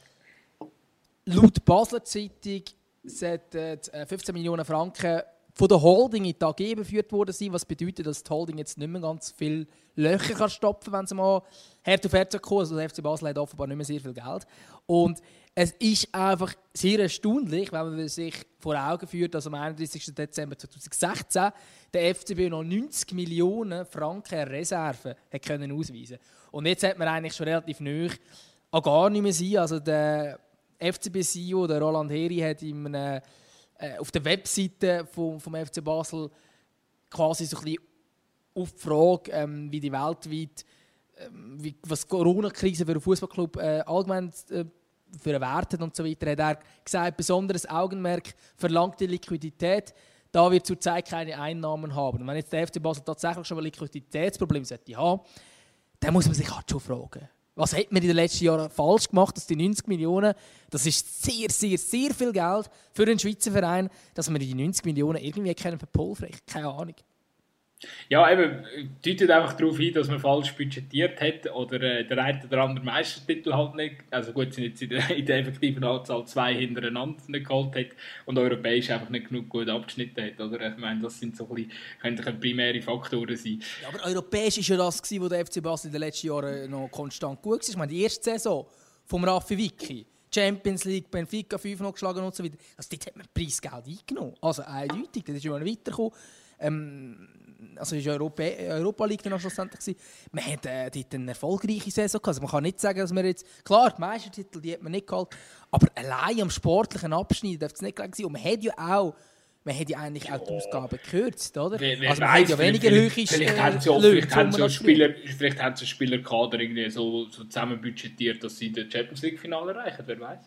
Laut Basler Zeitung sollten 15 äh, Millionen Franken von der Holding in die AG überführt worden sein, was bedeutet, dass die Holding jetzt nicht mehr ganz viele Löcher kann stopfen kann, wenn sie mal Herd auf Herd kommen. Also der FC Basel hat offenbar nicht mehr sehr viel Geld. Und es ist einfach sehr erstaunlich, wenn man sich vor Augen führt, dass am 31. Dezember 2016 der FCB noch 90 Millionen Franken Reserven hat können ausweisen Und jetzt hat man eigentlich schon relativ neu an gar nicht mehr sein. Also der FCB-CEO, der Roland Heri, hat ihm äh, auf der Webseite vom, vom FC Basel quasi so ein auf die Frage, ähm, wie die weltweit, ähm, wie, was Corona-Krise für einen Fußballclub äh, allgemein äh, für einen Wert hat und so weiter, hat er gesagt, besonderes Augenmerk verlangt die Liquidität, da wir zurzeit keine Einnahmen haben. Und wenn jetzt der FC Basel tatsächlich schon ein Liquiditätsproblem haben, dann muss man sich halt schon fragen, was hat man in den letzten Jahren falsch gemacht, dass die 90 Millionen, das ist sehr, sehr, sehr viel Geld für einen Schweizer Verein, dass man die 90 Millionen irgendwie verpulvern kann. Keine Ahnung. Ja, eben, deutet einfach darauf hin, dass man falsch budgetiert hat oder äh, der eine oder andere Meistertitel halt nicht, also gut, sind jetzt in der, in der effektiven Anzahl zwei hintereinander nicht geholt hat und europäisch einfach nicht genug gut abgeschnitten hat, oder? Ich meine, das sind so ein bisschen, können primäre Faktoren sein. Ja, aber europäisch war ja das, was der FC Basel in den letzten Jahren noch konstant gut war. Ich meine, die erste Saison vom Raffi Vicky, Champions League, Benfica 5 noch geschlagen und so weiter, also dort hat man Preisgeld eingenommen. Also eindeutig, da ist man weitergekommen. Ähm, also ist Europa, Europa League dann schlussendlich gewesen. Man hat äh, dort eine erfolgreiche Saison gehabt. Also man kann nicht sagen, dass man jetzt, klar, die Meistertitel, die hat man nicht geholt, aber allein am sportlichen Abschnitt darf es nicht gelegen sein. Und man hat ja auch man hat ja eigentlich auch die Ausgaben gekürzt, oder? Wer, wer also man hat ja weniger vielleicht, vielleicht, vielleicht, haben sie, vielleicht, haben sie Spieler, vielleicht haben sie Spielerkader irgendwie so, so zusammen budgetiert, dass sie das Champions League Finale erreichen, wer weiß.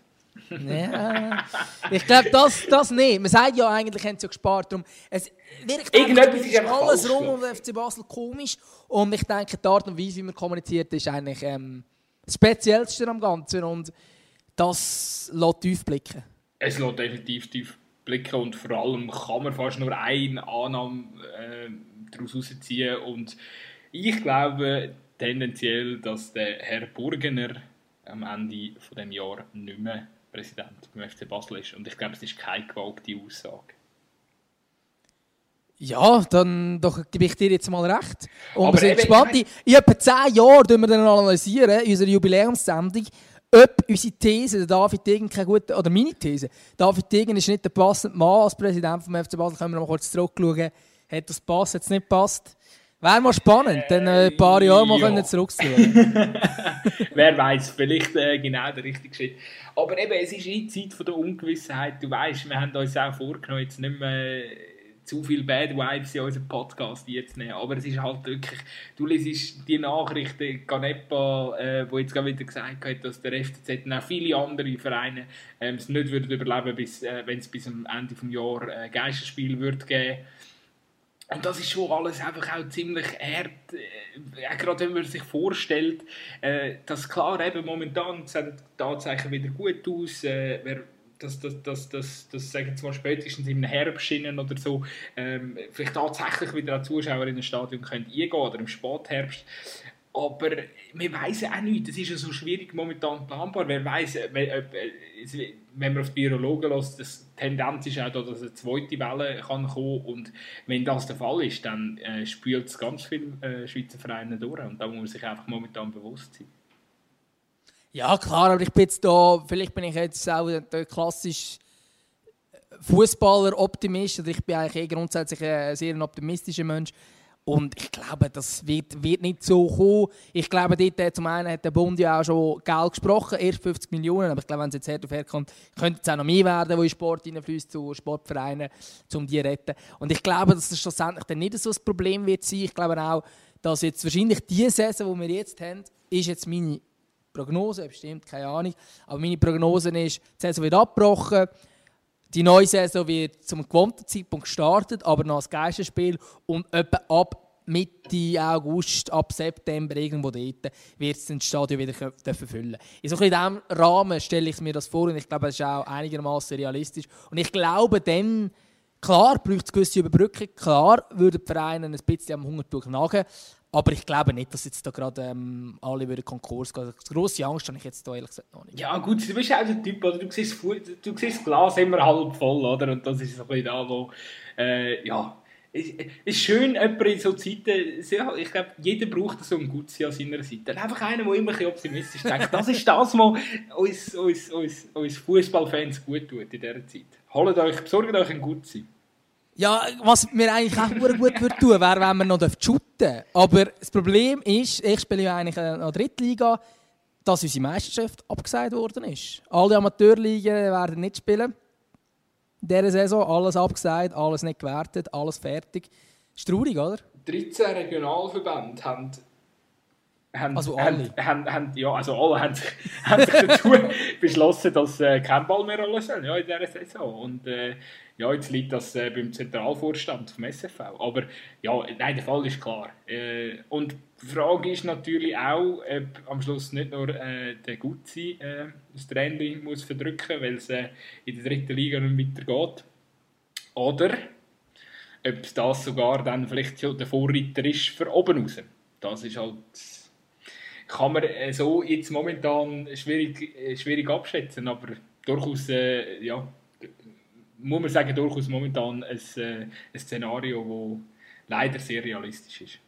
Ja, ich glaube, das, das nicht. Man sagt ja eigentlich, haben sie ja gespart. Darum, es wirkt Irgendetwas ist alles falsch, rum um den FC Basel komisch. Und ich denke, die Art und Weise, wie man kommuniziert, ist eigentlich ähm, das Speziellste am Ganzen. Und das lässt tief blicken. Es lässt definitiv tief blicken. Und vor allem kann man fast nur eine Annahme äh, daraus herausziehen. Und ich glaube tendenziell, dass der Herr Burgener am Ende von dem Jahr nicht mehr Präsident beim FC Basel ist. Und ich glaube, es ist keine gewagte Aussage. Ja, dann doch gebe ich dir jetzt mal recht. Und Aber wir sind gespannt. Ich, in etwa zehn Jahren analysieren wir dann analysieren, in unserer Jubiläumssendung, ob unsere These, der David Degen, keine gute, oder meine These, David Degen ist nicht der passende Mann als Präsident vom FC Basel, können wir noch mal kurz zurückschauen, hat das passt, hat es nicht passt. Wäre mal spannend, dann äh, ein paar Jahre mal ja. zurückzuschauen. Wer weiß, vielleicht äh, genau der richtige Schritt. Aber eben, es ist die Zeit von der Ungewissheit. Du weißt, wir haben uns auch vorgenommen, jetzt nicht mehr zu viel Bad Vibes in unseren Podcast jetzt nehmen. Aber es ist halt wirklich, du liest die Nachrichten, Ganepa, äh, wo jetzt gerade wieder gesagt hat, dass der FCZ und auch viele andere Vereine ähm, es nicht würden überleben, bis, äh, wenn es bis am Ende des Jahres äh, Geisterspiel wird geben und das ist schon alles einfach auch ziemlich hart, äh, gerade wenn man sich vorstellt, äh, dass klar eben momentan sehen die Tatsachen wieder gut aus, äh, wer, dass das, das, das, das sagen wir spätestens im Herbst oder so, ähm, vielleicht tatsächlich wieder an Zuschauer in ein Stadion können eingehen oder im Spätherbst. aber wir wissen auch nicht. Das ist ja so schwierig momentan planbar. Wer weiß, äh, wenn man auf die Virologen lässt, die Tendenz ist auch, da, dass eine zweite Welle kann kommen und wenn das der Fall ist, dann äh, spült es ganz viele äh, Schweizer Vereine durch und da muss man sich einfach momentan bewusst sein. Ja klar, aber ich bin jetzt da, vielleicht bin ich jetzt auch der klassische Fußballer-Optimist, oder ich bin eigentlich eh grundsätzlich ein sehr optimistischer Mensch. Und ich glaube, das wird, wird nicht so kommen. Ich glaube, dort äh, zum einen hat der Bund ja auch schon Geld gesprochen, erst 50 Millionen, aber ich glaube, wenn es jetzt hart auf hart kommt, könnte es auch noch mehr werden, wo in Sport hineinfließt, zu Sportvereinen, um die zu retten. Und ich glaube, dass das schlussendlich dann nicht so ein Problem wird sein. Ich glaube auch, dass jetzt wahrscheinlich die Saison, die wir jetzt haben, ist jetzt meine Prognose, bestimmt, keine Ahnung, aber meine Prognose ist, die Saison wird abgebrochen, die neue Saison wird zum gewohnten Zeitpunkt gestartet, aber noch als Geisterspiel und etwa ab Mitte August, ab September irgendwo dort, wird es das Stadion wieder füllen. In so diesem Rahmen stelle ich mir das vor und ich glaube, das ist auch einigermaßen realistisch. Und ich glaube, dann, klar, braucht es gewisse Überbrückung, klar würden die Vereine ein bisschen am Hungertuch nagen, aber ich glaube nicht, dass jetzt da gerade ähm, alle würden Konkurs gehen. Also, grosse Angst habe ich jetzt da ehrlich gesagt noch nicht. Ja gut, du bist auch der Typ, oder? Du siehst, du siehst das Glas immer halb voll, oder? Und das ist so ein bisschen da, wo, äh, ja, es ist schön, jemand in so Zeiten, ich glaube, jeder braucht so einen Gutzi an seiner Seite. Einfach einer, der immer ein optimistisch denkt. Das ist das, was uns, uns, uns, uns Fußballfans gut tut in dieser Zeit. Holt euch, besorgt euch einen Gutzi. Ja, was mir eigentlich auch gut würde tun, wäre, wenn man noch shooten dürfte. Aber das Problem ist, ich spiele ja eigentlich in der Drittliga, dass unsere Meisterschaft abgesagt worden ist. Alle Amateurligen werden nicht spielen. In dieser Saison alles abgesagt, alles nicht gewertet, alles fertig. Ist traurig, oder? 13 Regionalverbände haben haben, also alle? Haben, haben, ja, also alle haben sich, haben sich dazu beschlossen, dass äh, kein Ball mehr rollen soll ja, in dieser Saison. Und äh, ja, jetzt liegt das äh, beim Zentralvorstand vom SFV. Aber ja, nein, der Fall ist klar. Äh, und die Frage ist natürlich auch, ob am Schluss nicht nur äh, der Gutzi äh, das Training muss verdrücken, weil es äh, in der dritten Liga nicht weitergeht. Oder ob das sogar dann vielleicht schon der Vorreiter ist für oben raus. Das ist halt kann man äh, so jetzt momentan schwierig, äh, schwierig abschätzen, aber durchaus, äh, ja, muss man sagen, durchaus momentan ein, äh, ein Szenario, das leider sehr realistisch ist.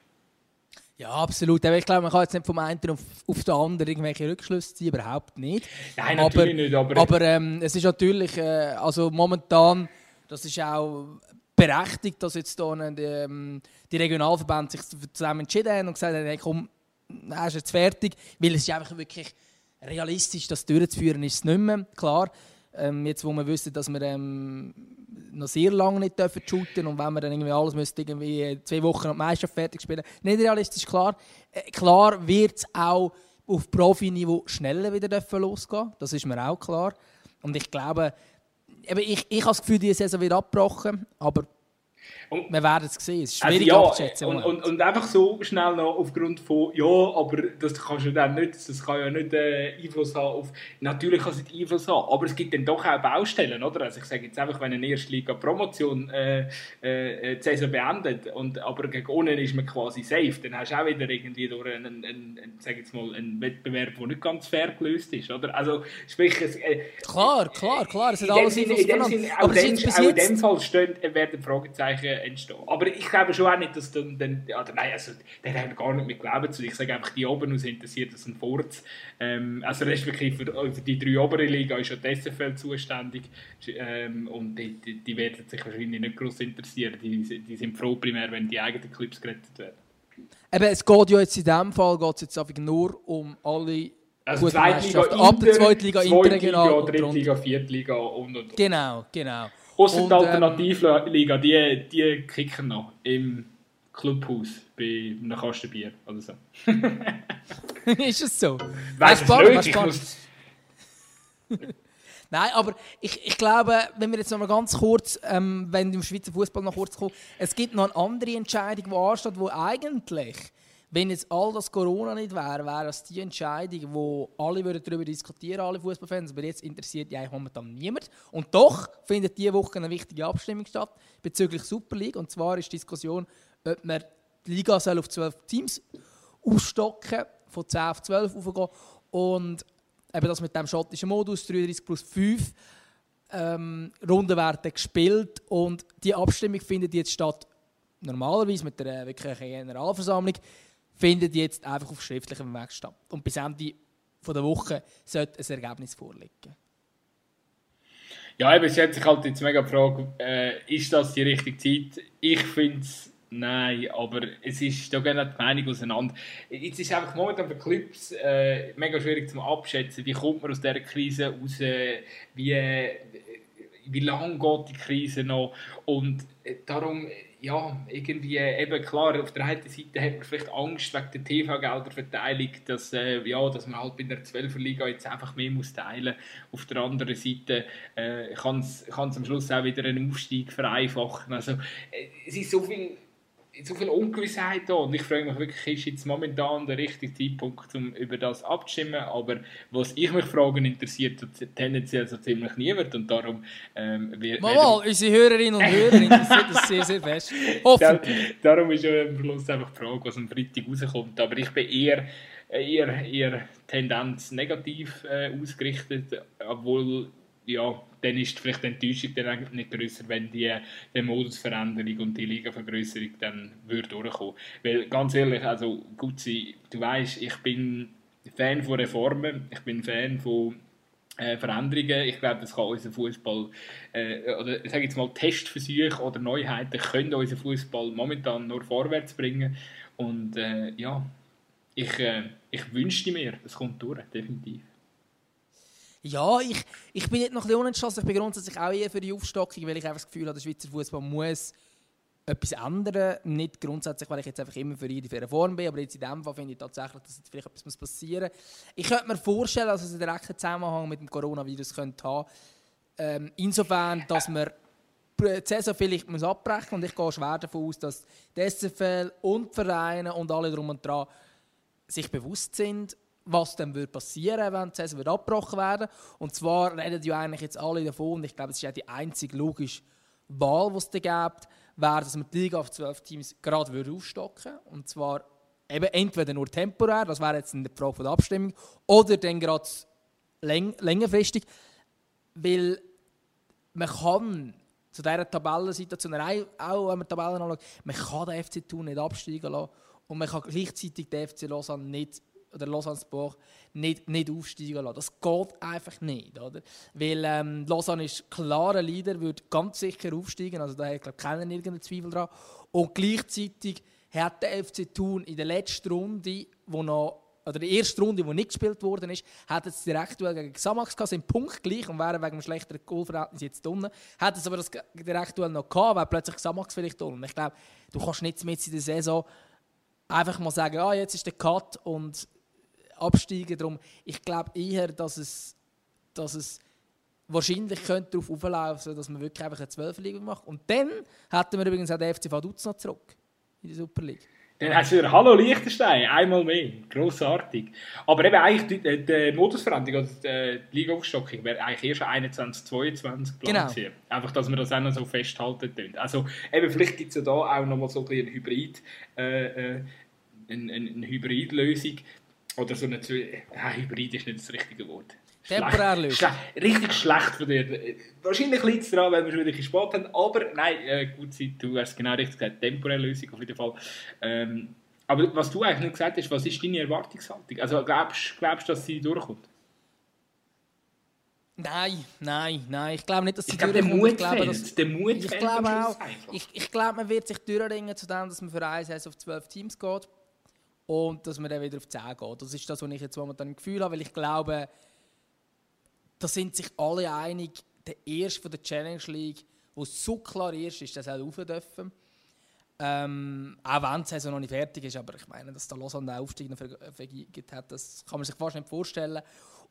Ja, absolut. Aber ich glaube, man kann jetzt nicht vom einen auf, auf den anderen irgendwelche Rückschlüsse ziehen, überhaupt nicht. Nein, natürlich aber, nicht. Aber, aber ähm, es ist natürlich, äh, also momentan, das ist auch berechtigt, dass jetzt hier die, ähm, die Regionalverbände sich zusammen entschieden haben und gesagt haben, hey, komm, dann ist jetzt fertig, weil es ist einfach wirklich realistisch, das durchzuführen ist es nicht mehr, klar. Ähm, jetzt, wo wir wissen, dass wir ähm, noch sehr lange nicht dürfen shooten und wenn wir dann irgendwie alles müsste irgendwie zwei Wochen am Meisterschaft fertig spielen, nicht realistisch, klar. Äh, klar wird es auch auf Profiniveau schneller wieder losgehen, das ist mir auch klar. Und ich glaube, eben, ich, ich habe das Gefühl, diese Saison wird abgebrochen, aber und, wir werden es sehen. Es ist schwierig also ja, abzuschätzen. Und, und, und, einfach so schnell noch aufgrund von, ja, aber das kannst du dann nicht, das kann ja nicht äh, Einfluss haben auf, natürlich kann es nicht Einfluss haben, aber es gibt dann doch auch Baustellen, oder? Also ich sage jetzt einfach, wenn eine Erstliga-Promotion äh, äh, die Saison beendet, und, aber gegen unten ist man quasi safe, dann hast du auch wieder irgendwie durch einen, einen, einen, sag jetzt mal, einen Wettbewerb, der nicht ganz fair gelöst ist, oder? Also sprich, es, äh, Klar, klar, klar, es hat alles Einfluss in Sinn, auch, den, auch in dem Fall stehen, werden Fragezeichen entstehen. Aber ich glaube schon auch nicht, dass dann, dann oder nein, also, der hat gar nicht Glauben zu. Ich sage einfach, die oben uns interessiert das ein Furz. Ähm, also respektive für, für die drei obere Liga ist schon die SFL zuständig ähm, und die, die, die, werden sich wahrscheinlich nicht groß interessieren. Die, die sind froh primär, wenn die eigenen Clips gerettet werden. Eben, es geht ja jetzt in diesem Fall geht's jetzt einfach nur um alle also Zweitliga, Inter, ab der Zweitliga, Interregional. Drittliga, Viertliga und, und, und. Genau, genau. Außer die Alternativliga, die, die kicken noch im Clubhaus bei einem Kasten Bier oder so. ist es so? Weißt du? Ich muss... Nein, aber ich, ich glaube, wenn wir jetzt noch mal ganz kurz, ähm, wenn im Schweizer Fußball noch kurz kommen, es gibt noch eine andere Entscheidung, die ansteht, die eigentlich wenn jetzt all das Corona nicht wäre, wäre das die Entscheidung, wo alle würden darüber diskutieren, alle Fußballfans, aber jetzt interessiert ja momentan niemand. Und doch findet diese Woche eine wichtige Abstimmung statt bezüglich Super League. Und zwar ist die Diskussion, ob man die Liga soll auf zwölf Teams aufstocken, von 10 auf 12 aufgehen und eben das mit dem schottischen Modus, 33 plus 5 ähm, Runden werden gespielt und die Abstimmung findet jetzt statt, normalerweise mit der wirklichen Generalversammlung, findet jetzt einfach auf schriftlichem Weg statt. Und bis Ende der Woche sollte ein Ergebnis vorliegen. Ja, eben, es hat sich halt jetzt mega gefragt, äh, ist das die richtige Zeit? Ich finde es Nein, aber es ist, da gehen die Meinungen auseinander. Jetzt ist einfach momentan für Clips äh, mega schwierig zu abschätzen, wie kommt man aus dieser Krise raus, wie, wie lange geht die Krise noch und äh, darum, ja, irgendwie eben klar, auf der einen Seite hat man vielleicht Angst wegen der TV-Gelderverteilung, dass, äh, ja, dass man halt bei der 12er Liga jetzt einfach mehr muss teilen Auf der anderen Seite äh, kann es am Schluss auch wieder einen Aufstieg vereinfachen. Also äh, es ist so viel so viel Ungewissheit da und ich frage mich wirklich, ist jetzt momentan der richtige Zeitpunkt, um über das abzustimmen, aber was ich mich frage, interessiert tendenziell so ziemlich niemand und darum ähm, wir, Mal, mal unsere Hörerinnen und Hörer interessiert das sehr, sehr fest. Hoffentlich. darum ist ja am Schluss einfach die Frage, was am Freitag rauskommt, aber ich bin eher eher, eher Tendenz negativ äh, ausgerichtet, obwohl ja, dann ist vielleicht die Enttäuschung dann nicht größer, wenn die, die Modusveränderung und die Ligavergrößerung dann würde durchkommen. Weil ganz ehrlich, also Gutzi, du weißt, ich bin Fan von Reformen, ich bin Fan von äh, Veränderungen. Ich glaube, das kann unser Fußball äh, oder sage jetzt mal Testversuche oder Neuheiten können unseren Fußball momentan nur vorwärts bringen. Und äh, ja, ich, äh, ich wünschte mir, das kommt durch, definitiv. Ja, ich, ich bin jetzt noch ein bisschen unentschlossen. Ich bin grundsätzlich auch eher für die Aufstockung, weil ich einfach das Gefühl habe, der Schweizer Fußball muss etwas ändern. Nicht grundsätzlich, weil ich jetzt einfach immer für jede faire Form bin, aber jetzt in dem Fall finde ich tatsächlich, dass jetzt vielleicht etwas passieren muss. Ich könnte mir vorstellen, dass es einen direkten Zusammenhang mit dem Coronavirus könnte haben ähm, Insofern, dass man die Saison vielleicht muss abbrechen muss. Und ich gehe schwer davon aus, dass die SFL und die Vereine und alle drum und dran sich bewusst sind, was dann würde passieren wenn die Saison abgebrochen werden. Und zwar reden ja eigentlich jetzt alle davon, und ich glaube, es ist ja die einzige logische Wahl, die es da gibt, wäre, dass man die Liga auf zwölf Teams gerade würde aufstocken. Und zwar eben entweder nur temporär, das wäre jetzt eine Frage der Abstimmung, oder dann gerade läng längerfristig, weil man kann zu dieser Tabellensituation, auch wenn man Tabellen anschaut, man kann den FC Thun nicht absteigen lassen. Und man kann gleichzeitig den FC Lausanne nicht oder Lausanne-Sport nicht, nicht aufsteigen lassen. Das geht einfach nicht. Oder? Weil ähm, Lausanne ist klarer Leader, wird ganz sicher aufsteigen, also da hat keiner irgendeinen Zweifel dran. Und gleichzeitig hat der FC Thun in der letzten Runde, wo noch oder die erste Runde, die nicht gespielt worden ist, hat es direkt gegen Xamax gehabt, sind Punkt gleich und wären wegen dem schlechteren Goalverhältnis jetzt unten. Hat es aber das direkt noch gehabt, weil plötzlich Xamax vielleicht unten. Ich glaube, du kannst nicht mit in der Saison einfach mal sagen, ah, jetzt ist der Cut und absteigen. Darum, ich glaube eher, dass es, dass es wahrscheinlich könnte darauf auflaufen dass man wirklich einfach eine 12 Liga macht. Und dann hätten wir übrigens auch den FC Vaduz noch zurück in der Super League. Dann hast du wieder Hallo Liechtenstein, einmal mehr. Grossartig. Aber eben eigentlich die, die Modusveränderung, also die Liga-Aufstockung, wäre eigentlich erst 21, 22 genau. Einfach, dass wir das auch noch so festhalten können. Also eben, vielleicht gibt es ja da auch noch mal so ein bisschen eine Hybrid, äh, äh eine, eine Hybridlösung, oder so eine ja, Hybrid ist nicht das richtige Wort. Temporärlösung. Schle richtig schlecht von dir. Wahrscheinlich liegt es daran, weil wir schon wieder Sport haben. Aber nein, äh, gut, du hast genau richtig gesagt. Temporärlösung auf jeden Fall. Ähm, aber was du eigentlich nicht gesagt hast, was ist deine Erwartungshaltung? Also glaubst du, dass sie durchkommt? Nein, nein, nein. Ich glaube nicht, dass sie ich glaube, durchkommt. Ich glaube, dass, der Mut ich glaube auch. Ich, ich glaube, man wird sich durchringen zu dem, dass man für ein auf zwölf Teams geht und dass man dann wieder auf 10 geht. Das ist das, was ich jetzt momentan im Gefühl habe, weil ich glaube, da sind sich alle einig, der erste von der Challenge League, wo so klar ist, ist, dass er rauf dürfen. Ähm, auch wenn die Saison noch nicht fertig ist, aber ich meine, dass der Lausanne den Aufstieg noch hat, das kann man sich fast nicht vorstellen.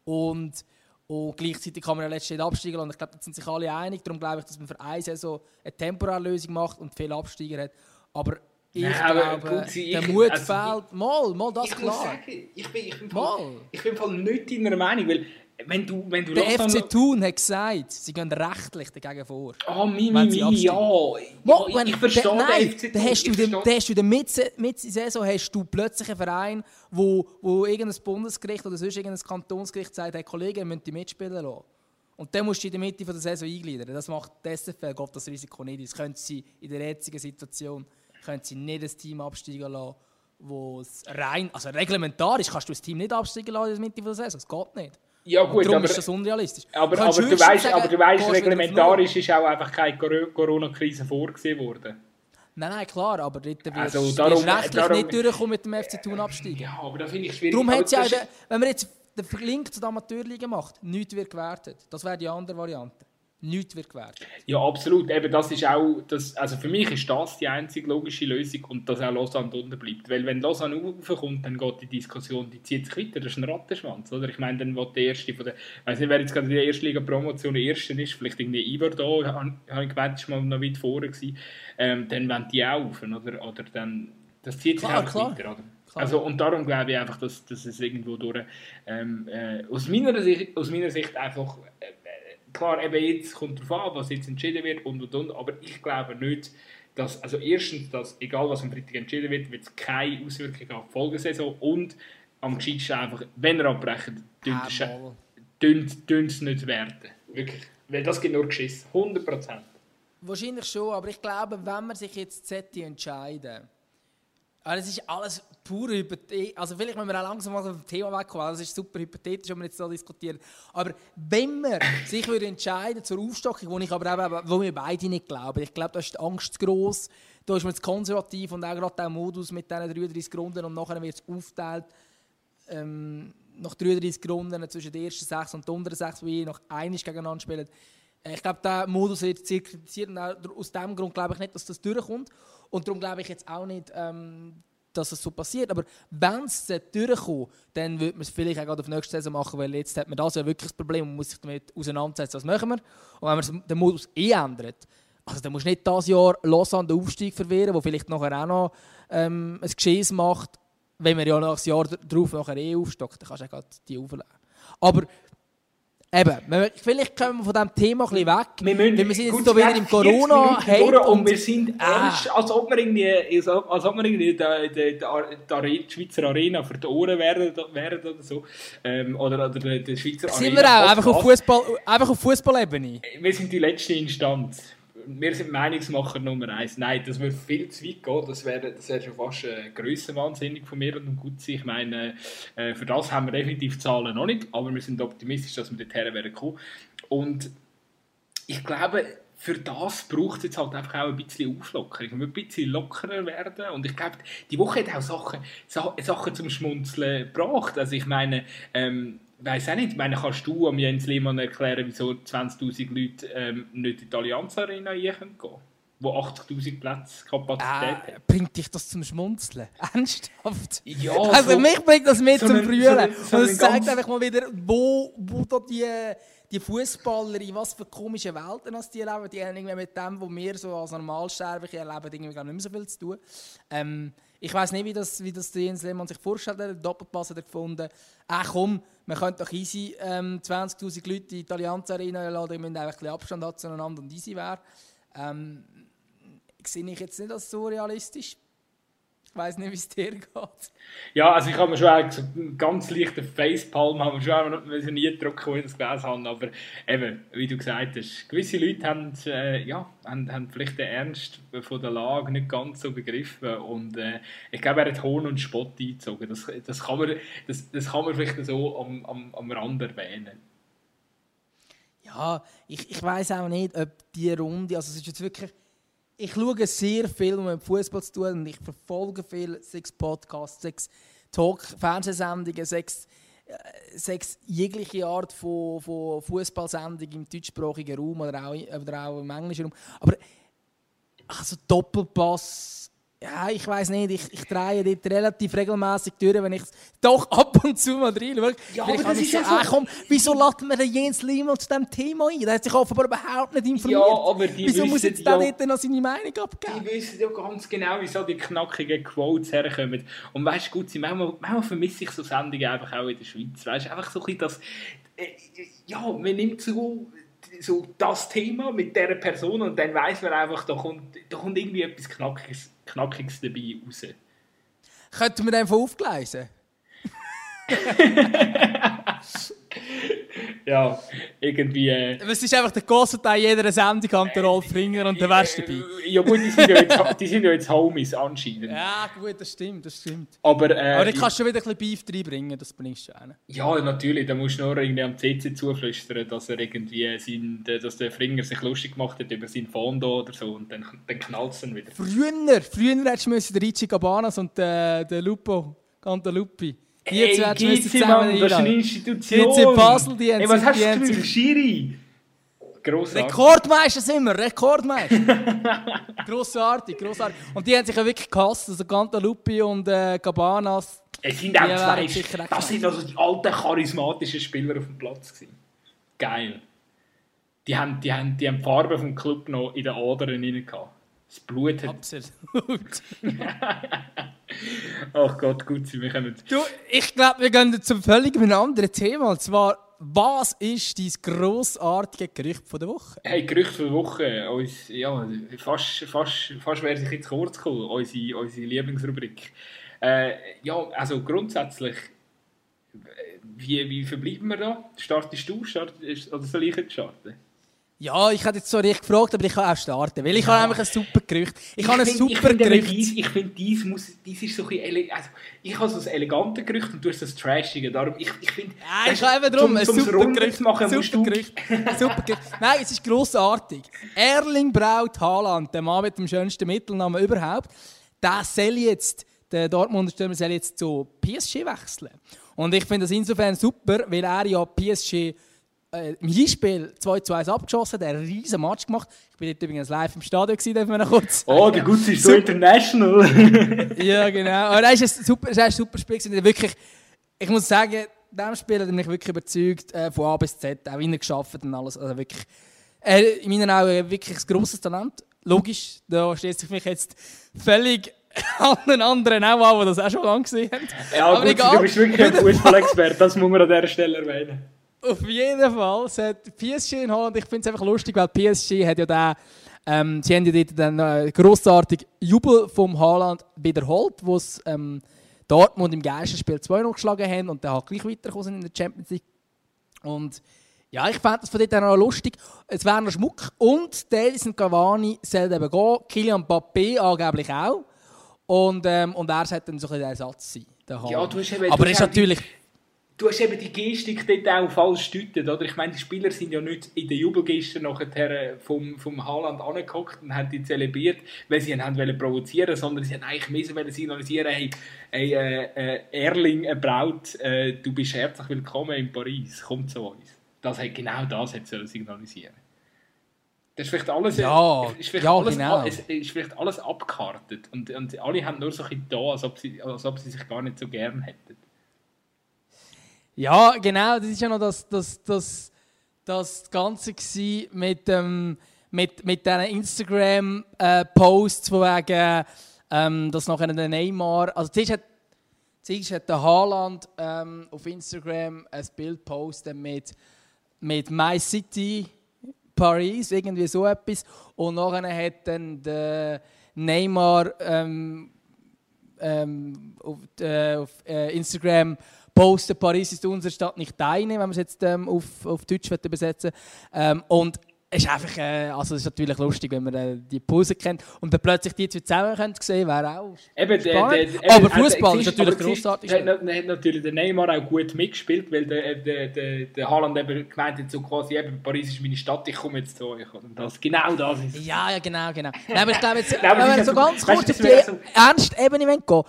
Und, und gleichzeitig kann man ja letztlich nicht absteigen und ich glaube, da sind sich alle einig. Darum glaube ich, dass man für eine Saison eine Temporärlösung macht und viele Absteiger hat. Aber ich Nein, glaube, gut, ich, der Mut also, fehlt. Mal, mal, das ich klar. Sagen, ich bin, ich bin, voll, ich bin voll nicht deiner Meinung, weil wenn du, wenn du Der FC Thun hat gesagt, sie gehen rechtlich dagegen vor. Ah, mi, mi, sie mi, ja. Ja wenn- ich verstehe da, nein, den FC da hast du ich den, hast du den mit, mit Saison hast du plötzlich einen Verein, wo, wo irgendein Bundesgericht oder sonst irgendein Kantonsgericht sagt, hey Kollege, ihr müsst die mitspielen lassen. Und dann musst du in der Mitte von der Saison eingliedern. Das macht die SFL, geht das Risiko nicht. Das können sie in der jetzigen Situation können sie nicht ein Team absteigen lassen, wo es rein, also reglementarisch kannst du das Team nicht absteigen lassen in der Mitte der Saison. Das geht nicht. Ja gut, darum aber, ist das unrealistisch. aber, aber, du weißt, sagen, aber du weißt, reglementarisch ist auch einfach keine Cor- Corona-Krise vorgesehen worden. Nein, nein, klar, aber dort wirst Also darum- rechtlich darum- nicht durchkommen mit dem FC Thun absteigen. Ja, aber da finde ich schwierig. Darum hat ja, das wenn man jetzt den Link zu der Amateurliga macht, nichts wird gewertet. Das wäre die andere Variante. Nichts wird gewertet. Ja, absolut. Eben, das ist auch, das, also für mich ist das die einzige logische Lösung und dass auch Lausanne unten bleibt. Weil wenn Lausanne raufkommt, dann geht die Diskussion, die zieht sich weiter. Das ist ein Rattenschwanz, oder? Ich meine, dann will der Erste von der, ich weiß nicht, wer jetzt gerade in der Erstliga-Promotion der Erste ist, vielleicht irgendwie Ivar da, habe ich gemeint, ist mal noch weit vorne gewesen, ähm, dann wollen die auch rauf, oder? Oder dann, das zieht sich Klar, klar. weiter, oder? Also, und darum glaube ich einfach, dass, dass es irgendwo durch, ähm, äh, aus, meiner Sicht, aus meiner Sicht einfach, äh, klar, eben jetzt kommt darauf an, was jetzt entschieden wird und und und, aber ich glaube nicht, dass, also erstens, dass egal was am Freitag entschieden wird, wird es keine Auswirkungen auf die Folgesaison und am gescheitsten einfach, wenn er abbrechen, Ah, dünnt es nicht werden. Wirklich. Weil das gibt nur Geschiss. 100%. Wahrscheinlich schon, aber ich glaube, wenn man sich jetzt sollte entscheiden aber es ist alles pur hypothetisch. Also vielleicht müssen wir auch langsam mal vom Thema wegkommen, das ist super hypothetisch, wenn wir jetzt so diskutieren. Aber wenn man sich würde entscheiden zur Aufstockung, wo ich aber eben, wo wir beide nicht glauben, ich glaube, da ist die Angst gross, da ist man zu konservativ und auch gerade der Modus mit diesen 33 Runden und nachher wird es aufgeteilt ähm, nach 33 Runden zwischen den ersten sechs und den unteren sechs, je noch einig gegeneinander spielen. Äh, Ich glaube, der Modus wird sehr kritisiert und auch aus diesem Grund glaube ich nicht, dass das durchkommt. Und darum glaube ich jetzt auch nicht, ähm, dass es so passiert. Aber wenn es durchkommt, dann würde man es vielleicht auch gerade auf nächste Saison machen, weil jetzt hat man das ja wirklich das Problem und muss sich damit auseinandersetzen, was machen wir. Und wenn man den Modus eh ändert, also dann musst du nicht dieses Jahr Lausanne den Aufstieg verwehren, wo vielleicht nachher auch noch ähm, ein Geschehen macht, wenn man ja nach einem Jahr darauf nachher eh aufstockt, dann kannst du ja gerade die auflegen. Aber eben, wir- vielleicht kommen wir von diesem Thema ein bisschen weg, Wir, müssen, wir sind jetzt hier wieder im haben 40 Minuten Corona-Hate durch und und wir sind Ah. ernst, als ob wir irgendwie, als ob, als ob wir irgendwie Ar- die, Are- die Schweizer Arena für die Ohren wären, wären oder so. Ähm, oder, oder die, die Schweizer sind Arena. wir auch einfach auf. Fußball, einfach auf Fußballebene. Wir sind die letzte Instanz. Wir sind Meinungsmacher Nummer eins. Nein, das würde viel zu weit gehen. Das wäre, das wäre schon fast äh, grössenwahnsinnig von mir und gut. Ich meine, äh, für das haben wir definitiv Zahlen noch nicht, aber wir sind optimistisch, dass wir dorthin werden kommen. Und ich glaube, für das braucht es jetzt halt einfach auch ein bisschen Auflockerung. Muss ein bisschen lockerer werden. Und ich glaube, die Woche hat auch Sachen, Sa- Sachen zum Schmunzeln gebracht. Also ich meine, ähm, weiß auch nicht, ich meine, kannst du am Jens Lehmann erklären, wieso 20'000 Leute ähm, nicht in die Allianz Arena rein können gehen? Wo 80'000 Plätze Kapazität Äh, bringt dich das zum Schmunzeln? Ernsthaft? Ja, also so- mich bringt das mit so zum Brüllen. so so und es zeigt einfach mal wieder, wo, wo da die, die Fußballer in was für komische Welten als die leben. Die haben irgendwie mit dem, was wir so als Normalsterbliche erleben, irgendwie gar nicht mehr so viel zu tun. Ähm, ich weiß nicht, wie das, wie das Jens Lehmann sich vorstellt. Der Doppelpass hat er gefunden. Ach komm, man könnte doch easy ähm, 20'000 Leute in die Allianz Arena laden, die müssen einfach ein bisschen Abstand haben zueinander und easy wäre. Ähm, sehe ich jetzt nicht als so realistisch. Ich weiß nicht, wie es dir geht. Ja, also ich habe mir schon einen ganz leichten Facepalm haben wir schon auch müssen nie drücken, als ich das gelesen habe. Aber eben, wie du gesagt hast, gewisse Leute haben, äh, ja, haben, haben vielleicht den Ernst von der Lage nicht ganz so begriffen. Und äh, ich glaube, er hat Hohn und Spott eingezogen. Das, das, kann, man, das, das kann man vielleicht so am, am, am Rand erwähnen. Ja, ich, ich weiß auch nicht, ob die Runde, also es ist jetzt wirklich, ich schaue sehr viel, mit Fußball zu tun und ich verfolge viel, sechs Podcasts, sechs Talk, Fernsehsendungen, sechs, äh, sechs jegliche Art von, von Fußballsendung im deutschsprachigen Raum oder auch, oder auch im englischen Raum. Aber also Doppelpass, ja, ich weiß nicht, ich, ich drehe dort relativ regelmäßig durch, wenn ich doch ab und zu mal reinschaue. Ja, aber das ist so, ja so- ah, komm, wieso lädt man den Jens Lehmann zu diesem Thema ein? Der hat sich offenbar überhaupt nicht informiert. Ja, aber die wieso muss jetzt der ja- dort noch seine Meinung abgeben? Die wissen ja ganz genau, wieso die knackigen Quotes herkommen. Und weißt du, gut, sie- manchmal, manchmal vermisse ich so Sendungen einfach auch in der Schweiz. Weißt du, einfach so ein bisschen das. äh, ja, man nimmt so, so das Thema mit dieser Person und dann weiß man einfach, da kommt, da kommt irgendwie etwas Knackiges, Knackiges dabei raus. Könnten wir einfach aufgleisen? ja, irgendwie. Äh, es ist einfach der große Teil jeder Sendung an der Rolf Ringer und der wärst dabei. Äh, ja gut, die sind ja jetzt, die sind ja jetzt Homies anscheinend. Ja gut, das stimmt, das stimmt. Aber, äh, Aber ich kannst schon wieder ein bisschen Beef reinbringen, das bringst du schon. Ja, natürlich, da musst du nur irgendwie am CC zuflüstern, dass er irgendwie sein, dass der Fringer sich lustig gemacht hat über sein Fondo oder so und dann, dann knallt es dann wieder. Früher, früher hättest du den Ricci Cabanas und den, den Lupo, Cantalupi die zwei müssen zusammen Das ist eine Institution. In Basel, die haben hey, was hast du für Schiri? Grossartig. Rekordmeister sind wir, Rekordmeister. grossartig, grossartig. Und die haben sich ja wirklich gehasst, also Cantalupi und äh, Cabanas. Es sind auch zwei, das sind also die alten charismatischen Spieler auf dem Platz gewesen. Geil. Die haben, die, haben, die haben die Farbe vom Club noch in den Adern rein gehabt. Das Blut hat... Absolut. Ach Gott, gut, wir können. Du, ich glaube, wir gehen zum völlig anderen Thema. Und zwar, was ist dein grossartige Gerücht von der Woche? Hey, Gerücht von der Woche. Uns, ja, fast, fast, fast wäre sich jetzt kurz gekommen, unsere, unsere Lieblingsrubrik. Äh, ja, also grundsätzlich, wie, wie verbleiben wir da? Startest du start, oder soll ich jetzt starten? Ja, ich hätte jetzt so richtig gefragt, aber ich kann auch starten, weil ich ja. habe nämlich ein super Gerücht. Ich, ich habe ein find, super ich Gerücht. Dies, ich finde, dies, muss, dies ist so ein also, ich habe so ein elegantes Gerücht und du hast das Trashige. Darum, ich, ich finde, ja, ich habe eben darum, ein super Gerücht machen super Gerücht. super Gerücht. Nein, es ist grossartig. Erling Braut Haaland, der Mann mit dem schönsten Mittelnamen überhaupt, der soll jetzt, der Dortmunder Stürmer soll jetzt zu PSG wechseln. Und ich finde das insofern super, weil er ja PSG äh, im Hinspiel 2 zu 1 abgeschossen, der einen riesen Match gemacht. Ich bin dort übrigens live im Stadion, gewesen, darf man kurz Oh, der Gutz ist so international. ja, genau. Aber das ist ein super, das ist ein super Spiel. Gewesen. Wirklich, ich muss sagen, in diesem Spiel hat er mich wirklich überzeugt, äh, von A bis Z, auch wie er geschafft und alles. Also wirklich, äh, in meinen Augen wirklich ein grosses Talent. Logisch, da steht sich mich jetzt völlig an den anderen auch an, die das auch schon lange gesehen haben. Ja, Aber gut, egal. du bist wirklich ein Fußballexperte, das muss man an dieser Stelle erwähnen. Auf jeden Fall. Es hat PSG in Holland, ich finde es einfach lustig, weil PSG hat ja den, ähm, sie haben ja dort den äh, grossartigen Jubel vom Haaland wiederholt, wo es ähm, Dortmund im Geisterspiel 2 noch geschlagen haben und dann halt gleich weitergekommen in der Champions League. Und ja, ich fand das von dort auch lustig. Es wäre noch Schmuck und Davison Cavani soll eben gehen, Kylian Mbappé angeblich auch. Und, ähm, und er sollte dann so ein der Ersatz sein. Ja, du hast eben, Aber er ist natürlich du hast eben die Gestik dort auch falsch gedeutet, oder? Ich meine, die Spieler sind ja nicht in der Jubelgeste nachher vom, vom Haaland angeguckt und haben die zelebriert, weil sie ihn haben wollen provozieren sondern sie haben eigentlich mehr wollen signalisieren, hey, hey äh, äh, Erling, äh, Braut, äh, du bist herzlich willkommen in Paris, komm zu uns. Das hat, genau das hat signalisieren das ist vielleicht alles, ja, ist vielleicht ja, alles, genau. ist, ist vielleicht alles abgekartet und, und alle haben nur so ein da, als ob, sie, als ob sie sich gar nicht so gern hätten. Ja, genau, das ist ja noch das, das, das, das Ganze mit, ähm, mit, mit diesen Instagram-Posts, äh, von wegen, ähm, dass nachher der Neymar, also zuerst hat, zuerst hat der Haaland ähm, auf Instagram ein Bild postet mit, mit My City Paris, irgendwie so etwas, und nachher hat dann der Neymar ähm, ähm, auf, äh, auf äh, Instagram posten, Paris ist unsere Stadt, nicht deine, wenn man es jetzt ähm, auf, auf Deutsch übersetzen ähm, Und es ist einfach, äh, also es ist natürlich lustig, wenn man äh, die Pause kennt und dann plötzlich die zwei zusammen können sehen, wäre auch eben, spannend. Der, der, aber Fußball ist natürlich großartig. Hat, hat natürlich der Neymar auch gut mitgespielt, weil der, der, der, der Haaland eben gemeint hat, so quasi, eben, Paris ist meine Stadt, ich komme jetzt zu euch. Und das, genau das ist Ja, ja, genau, genau. Nein, aber ich glaube jetzt, Nein, wenn wir so ganz kurz auf die ernste Ebene gehen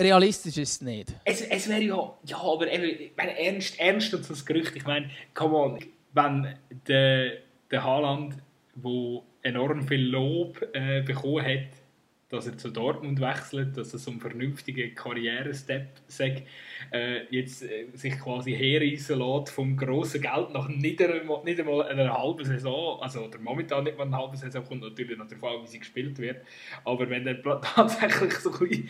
realistisch ist es nicht. Es, es wäre ja, ja, aber eben, ich meine, ernst, ernst und das Gerücht, ich meine, come on, wenn der, der Haaland, der enorm viel Lob äh, bekommen hat, dass er zu Dortmund wechselt, dass er so einen vernünftigen Karrierestep sagt, äh, jetzt äh, sich quasi herreissen lässt vom grossen Geld nach nicht einmal, nicht einmal einer halben Saison, also oder momentan nicht mal eine halbe Saison, kommt natürlich noch darauf an, wie sie gespielt wird, aber wenn dann tatsächlich so ein bisschen,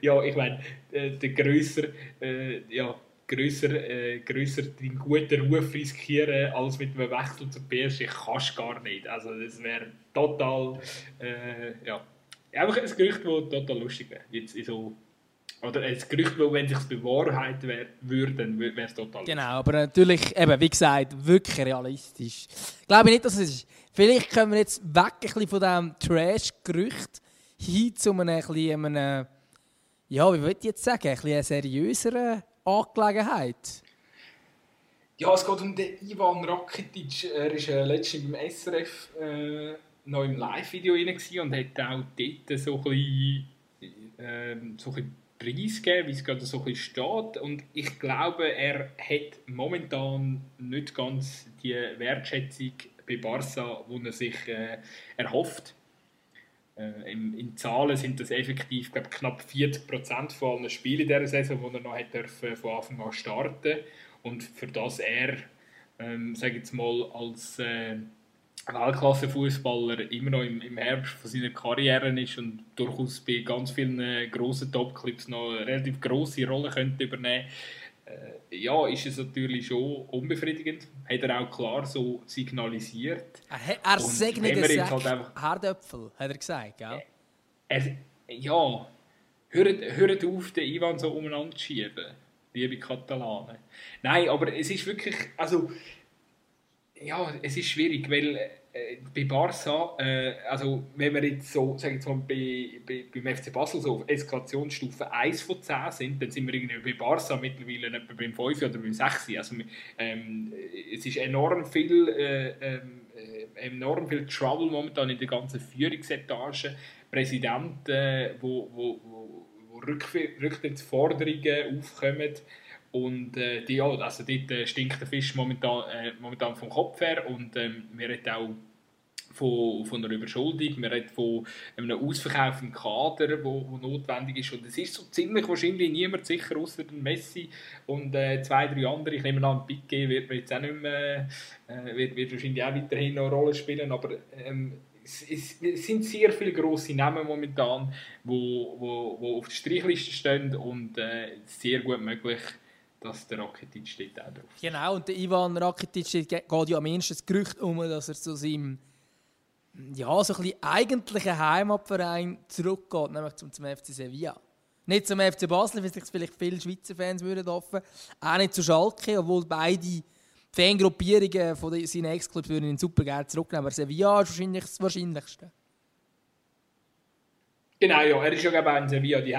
ja, ich meine, der, der grösser, äh, ja, grösser, äh, grösser deinen guten Ruf riskieren, als mit einem Wechsel zur PSG, kannst du gar nicht. Also das wäre total, äh, ja, einfach ein Gerücht, das total lustig wäre. Jetzt so oder ein Gerücht, weil wenn es sich bewahrheiten würde, dann wäre es total Genau, aber natürlich, eben, wie gesagt, wirklich realistisch. Ich glaube nicht, dass es ist. Vielleicht können wir jetzt weg ein bisschen von diesem Trash-Gerücht hin zu einem, ein einem, ja, wie würde ich jetzt sagen, ein bisschen seriöseren Angelegenheit. Ja, es geht um den Ivan Rakitic. Er war äh, letztens im SRF äh, noch im Live-Video und hat auch dort so ein bisschen, äh, so ein bisschen preisgeben, wie es gerade so ein steht. Und ich glaube, er hat momentan nicht ganz die Wertschätzung bei Barca, die er sich äh, erhofft. Äh, in, in, Zahlen sind das effektiv glaub, knapp 40 Prozent von allen Spielen dieser Saison, die er noch hat dürfen, von Anfang an starten Und für das er, ähm, sage jetzt mal, als äh, Weltklasse-Fußballer immer noch im, im Herbst von seiner Karriere ist und durchaus bei ganz vielen äh, grossen Top-Clips noch eine relativ grosse Rolle könnte übernehmen äh, ja, ist es natürlich schon unbefriedigend. Hat er auch klar so signalisiert. Er, er segnet es halt einfach... Herdöpfel, hat er gesagt, gell? Er, ja, hört, hört auf, den Ivan so umeinander zu schieben, liebe Katalanen. Nein, aber es ist wirklich, also ja, es ist schwierig, weil äh, bei Barca, äh, also wenn wir jetzt so, sagen wir mal, bei, bei, beim FC Basel so auf Eskalationsstufe 1 von 10 sind, dann sind wir irgendwie bei Barca mittlerweile etwa beim 5 oder beim 6. Also ähm, es ist enorm viel, äh, ähm, äh, enorm viel Trouble momentan in der ganzen Führungsetage. Präsidenten, äh, wo, wo, wo, wo Rücktrittsforderungen aufkommen, und äh, die, ja, also dort äh, stinkt der Fisch momentan, äh, momentan vom Kopf her und ähm, wir reden auch von, von einer Überschuldung, wir reden von einem Ausverkauf im Kader, wo, wo notwendig ist. Und es ist so ziemlich wahrscheinlich niemand sicher, außer Messi und äh, zwei, drei andere, ich nehme an, Piqué wird jetzt auch nicht mehr, äh, wird, wird wahrscheinlich auch weiterhin noch eine Rolle spielen, aber ähm, es, es, sind sehr viele grosse Namen momentan, die wo, wo, wo auf der Streichliste stehen und äh, sehr gut möglich, dass der Rakitic steht auch drauf. Genau, und der Ivan Rakitic geht ja am ehesten das Gerücht um, dass er zu seinem ja, so ein bisschen eigentlichen Heimatverein zurückgeht, nämlich zum, zum FC Sevilla. Nicht zum FC Basel, wie sich vielleicht viele Schweizer Fans würden hoffen. Auch nicht zu Schalke, obwohl beide Fangruppierungen von seinen Ex-Clubs würden ihn super gerne zurücknehmen. Aber Sevilla ist wahrscheinlich das Wahrscheinlichste. Genau, ja. Er ist ja ich in Sevilla die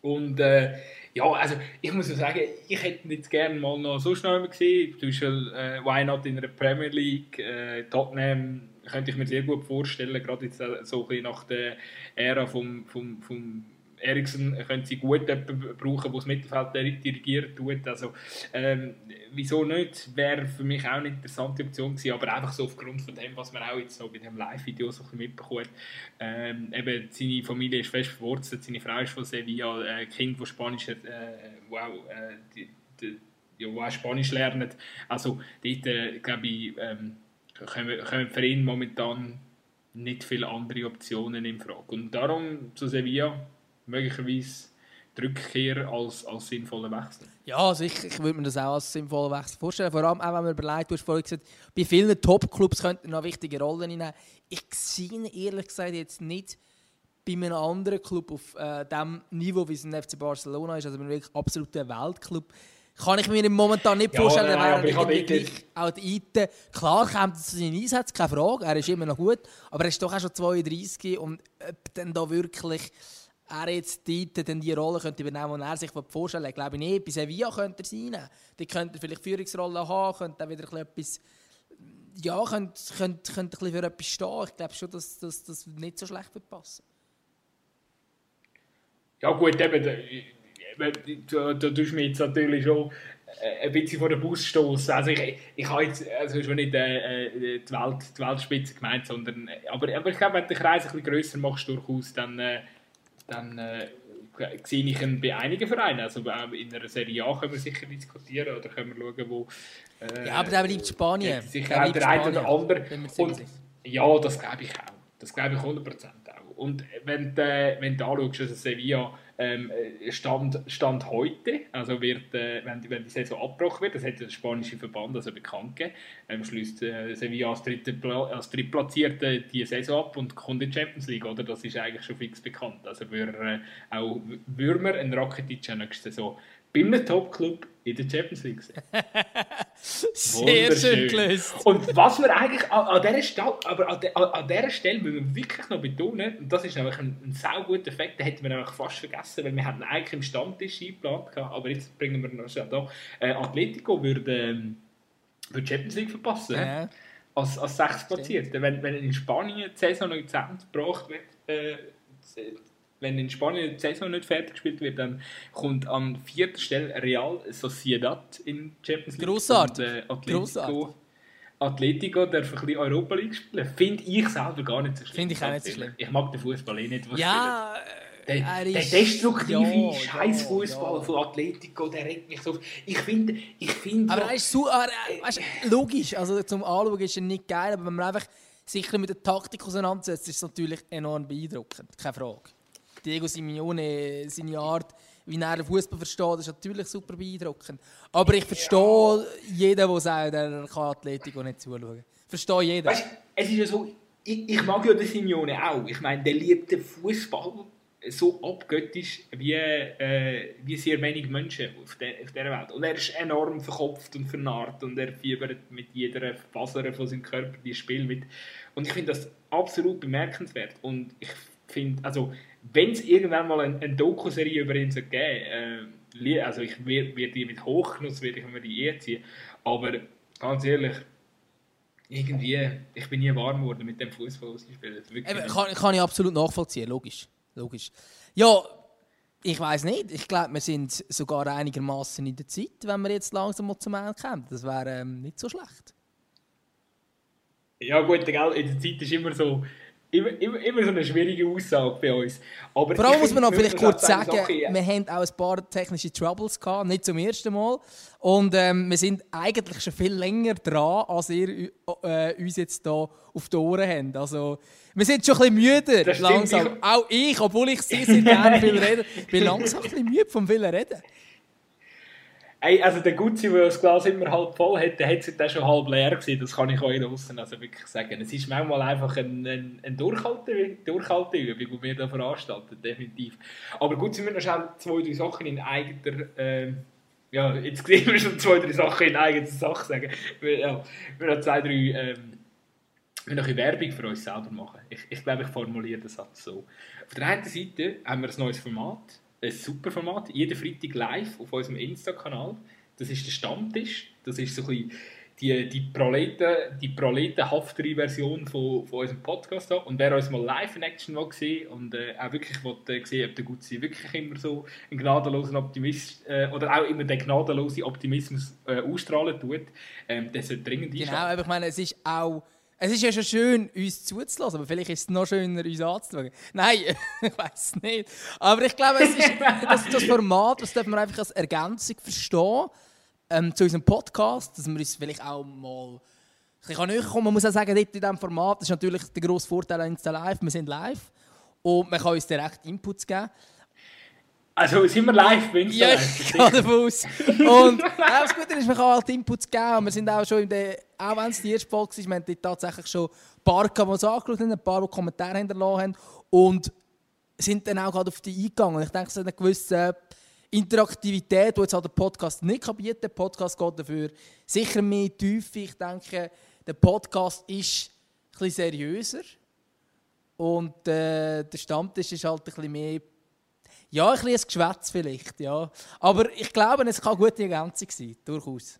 Und äh, ja, also ich muss sagen, ich hätte nicht gerne mal noch so schnell gesehen. Zum Beispiel äh, Why Not in der Premier League, äh, Tottenham könnte ich mir sehr gut vorstellen, gerade jetzt äh, so ein bisschen nach der Ära vom, vom, vom Eriksen können sie gut jemanden brauchen, der das Mittelfeld dirigiert tut. Also, ähm, wieso nicht? Wäre für mich auch eine interessante Option gewesen, aber einfach so aufgrund von dem, was man auch jetzt so bei dem Live-Video so mitbekommt. Ähm, eben, seine Familie ist fest verwurzelt, seine Frau ist von Sevilla, äh, Kind, das Spanisch, äh, wow, äh, die, die, ja, auch Spanisch lernen. Also, dort, äh, glaube ich, ähm, kommen, kommen für ihn momentan nicht viele andere Optionen in Frage. Und darum zu Sevilla möglicherweise die Rückkehr als, als sinnvoller Wechsel. Ja, also ich, ich würde mir das auch als sinnvoller Wechsel vorstellen. Vor allem auch, wenn man überlegt, du hast vorhin gesagt, bei vielen Top-Clubs könnten noch wichtige Rollen nehmen. Ich sehe ihn ehrlich gesagt jetzt nicht bei einem anderen Club auf äh, dem Niveau, wie es ein FC Barcelona ist, also wirklich absoluter Weltclub. Kann ich mir momentan nicht vorstellen, ja, nein, wäre gleich auch die Ite. Klar kommt zu seinen Einsätzen, keine Frage, er ist immer noch gut, aber er ist doch auch schon 32 und ob dann da wirklich er jetzt dort dann die Rolle könnte übernehmen, die er sich vorstellen will, glaube ich nicht. Bei Sevilla könnte er sein. Die könnte vielleicht Führungsrolle haben, könnte auch wieder etwas ja, könnte, könnte, könnte ein für etwas stehen. Ich glaube schon, dass das nicht so schlecht wird passen. Ja gut, eben, da, da tust du mich jetzt natürlich schon äh, ein bisschen vor den Bus stoßen. Also ich, ich habe jetzt also schon nicht äh, äh, die, Welt, die Weltspitze gemeint, sondern aber, aber ich glaube, wenn du den Kreis ein bisschen grösser machst durchaus, dann äh, dann äh, sehe ich ihn bei einigen Vereinen. Also in einer Serie A können wir sicher diskutieren oder können wir schauen, wo... Äh, ja, aber der bleibt Spanien. Sicher auch der eine oder andere. Und, ja, das glaube ich auch. Das glaube ich 100% auch. Und wenn du, wenn du anschaust, also Sevilla ähm, Stand, Stand heute, also wird, äh, wenn, die, wenn die Saison abgebrochen wird, das hat der spanische Verband also bekannt gegeben, ähm, schließt äh, Sevilla als, dritte, als drittplatzierte die Saison ab und kommt in die Champions League, oder? Das ist eigentlich schon fix bekannt. Also würde äh, auch Würmer ein Rakitic nächste Saison bei einem Top-Club in der Champions League sehen. Sehr schön gelöst. Und was wir eigentlich an, an, dieser Stelle, aber an, de, an dieser Stelle müssen wir wirklich noch betonen, und das ist nämlich ein, ein sehr guter Effekt, den hätten wir nämlich fast vergessen, weil wir hatten eigentlich im Stammtisch eingeplant, aber jetzt bringen wir noch schnell da. Äh, Atletico würde, ähm, würde Champions League verpassen. Ja. Als, als sechs Platzierte. Wenn, wenn in Spanien die Saison noch zu Ende gebracht wird, äh, wenn in Spanien die Saison nicht fertig gespielt wird, dann kommt an vierter Stelle Real Sociedad in Champions League. Grossartig. Und, äh, Atletico, Grossartig. Atletico darf ein bisschen Europa League spielen. Finde ich selber gar nicht so schlimm. Finde ich auch nicht so schlimm. Ich mag den Fußball eh nicht. ja, der, der destruktive ja, Scheißfußball ja. von Atletico, der regt mich so. Ich finde, ich finde. Aber er ist so, er, weißt, logisch. Also zum Anschauen ist er nicht geil, aber wenn man einfach sich mit der Taktik auseinandersetzt, ist es natürlich enorm beeindruckend. Keine Frage. Diego Simeone, seine Art, wie er Fußball versteht, ist natürlich super beeindruckend. Aber ich verstehe ja. jeden, der sagt, er kann Atletico nicht zuschauen. Verstehe jeden. Weißt, es ist ja so, ich, ich, mag ja den Simeone auch. Ich meine, der liebt den Fußball so abgöttisch wie, äh, wie sehr wenig Menschen auf, der, auf dieser Welt. Und er ist enorm verkopft und vernarrt und er fiebert mit jeder Faser von seinem Körper die Spiel mit. Und ich finde das absolut bemerkenswert. Und ich finde, also wenn es irgendwann mal eine, eine Doku-Serie über ihn geben äh, also ich werde werd die mit Hochgenuss werde ich mir die eher ziehen, aber ganz ehrlich, irgendwie, ich bin nie warm geworden mit dem Fußball, was ich spiele. Kann, kann ich absolut nachvollziehen, logisch. logisch. Ja, ich weiß nicht. Ich glaube, wir sind sogar einigermaßen in der Zeit, wenn wir jetzt langsam mal zum Ende kommen. Das wäre ähm, nicht so schlecht. Ja gut, in der Zeit ist immer so Immer, immer, immer so eine schwierige Aussage bei uns. Aber Vor allem muss man noch vielleicht kurz sagen, Sache, ja. wir haben auch ein paar technische Troubles gehabt, nicht zum ersten Mal. Und ähm, wir sind eigentlich schon viel länger dran, als ihr äh, uns jetzt hier auf die Ohren habt. Also, wir sind schon ein bisschen müde, langsam. Ich... Auch ich, obwohl ich sehr, sehr gerne viel rede, bin langsam ein bisschen müde vom vielen Reden. Ey, also der Gutzi, der das Glas immer halb voll hat, der hat es dann schon halb leer gesehen, das kann ich euch draußen also wirklich sagen. Es ist manchmal einfach eine ein, ein Durchhalteübung, die wir hier veranstalten, definitiv. Aber gut, sind wir noch schnell zwei, drei Sachen in eigener... Äh, ja, jetzt sehen wir schon zwei, drei Sachen in eigener Sache sagen. Wir, ja, wir haben zwei, drei... Ähm, wir noch Werbung für uns selber machen. Ich, ich glaube, ich formuliere den Satz so. Auf der einen Seite haben wir ein neues Format, ein super Format. Jeden Freitag live auf unserem Insta-Kanal. Das ist der Stammtisch. Das ist so ein bisschen die, die, Proleten, die proletenhaftere Version von, von unserem Podcast hier. Und wer uns mal live in Action will sehen und äh, auch wirklich will, äh, sehen ob der Gutzi wirklich immer so einen gnadenlosen Optimist äh, oder auch immer den gnadenlosen Optimismus äh, ausstrahlen tut, ähm, der sollte dringend Genau, aber ich meine, es ist auch es ist ja schon schön, uns zuzulassen, aber vielleicht ist es noch schöner, uns anzuschauen. Nein, ich weiß nicht. Aber ich glaube, es ist das, das Format, das dürfen wir einfach als Ergänzung verstehen ähm, zu unserem Podcast, dass wir uns vielleicht auch mal ich kann näher kommen. Man muss auch sagen, dort in diesem Format ist natürlich der grosse Vorteil an Insta Live. Wir sind live und man kann uns direkt Inputs geben. Also sind wir live bei Ja, ich gehe davon aus. Und äh, das Gute ist, man kann halt Inputs geben. Wir sind auch schon in der, auch wenn es die erste Folge ist, wir haben tatsächlich schon ein paar, die uns angeschaut haben, ein paar, die Kommentare hinterlassen haben und sind dann auch gerade auf die eingegangen. Ich denke, es ist eine gewisse Interaktivität, die jetzt halt der Podcast nicht kann. Der Podcast geht dafür sicher mehr Tiefe. Ich denke, der Podcast ist ein bisschen seriöser und äh, der Stammtisch ist halt ein bisschen mehr ja, ein bisschen Geschwätz vielleicht, ja. Aber ich glaube, es kann eine gute Ergänzung sein, durchaus.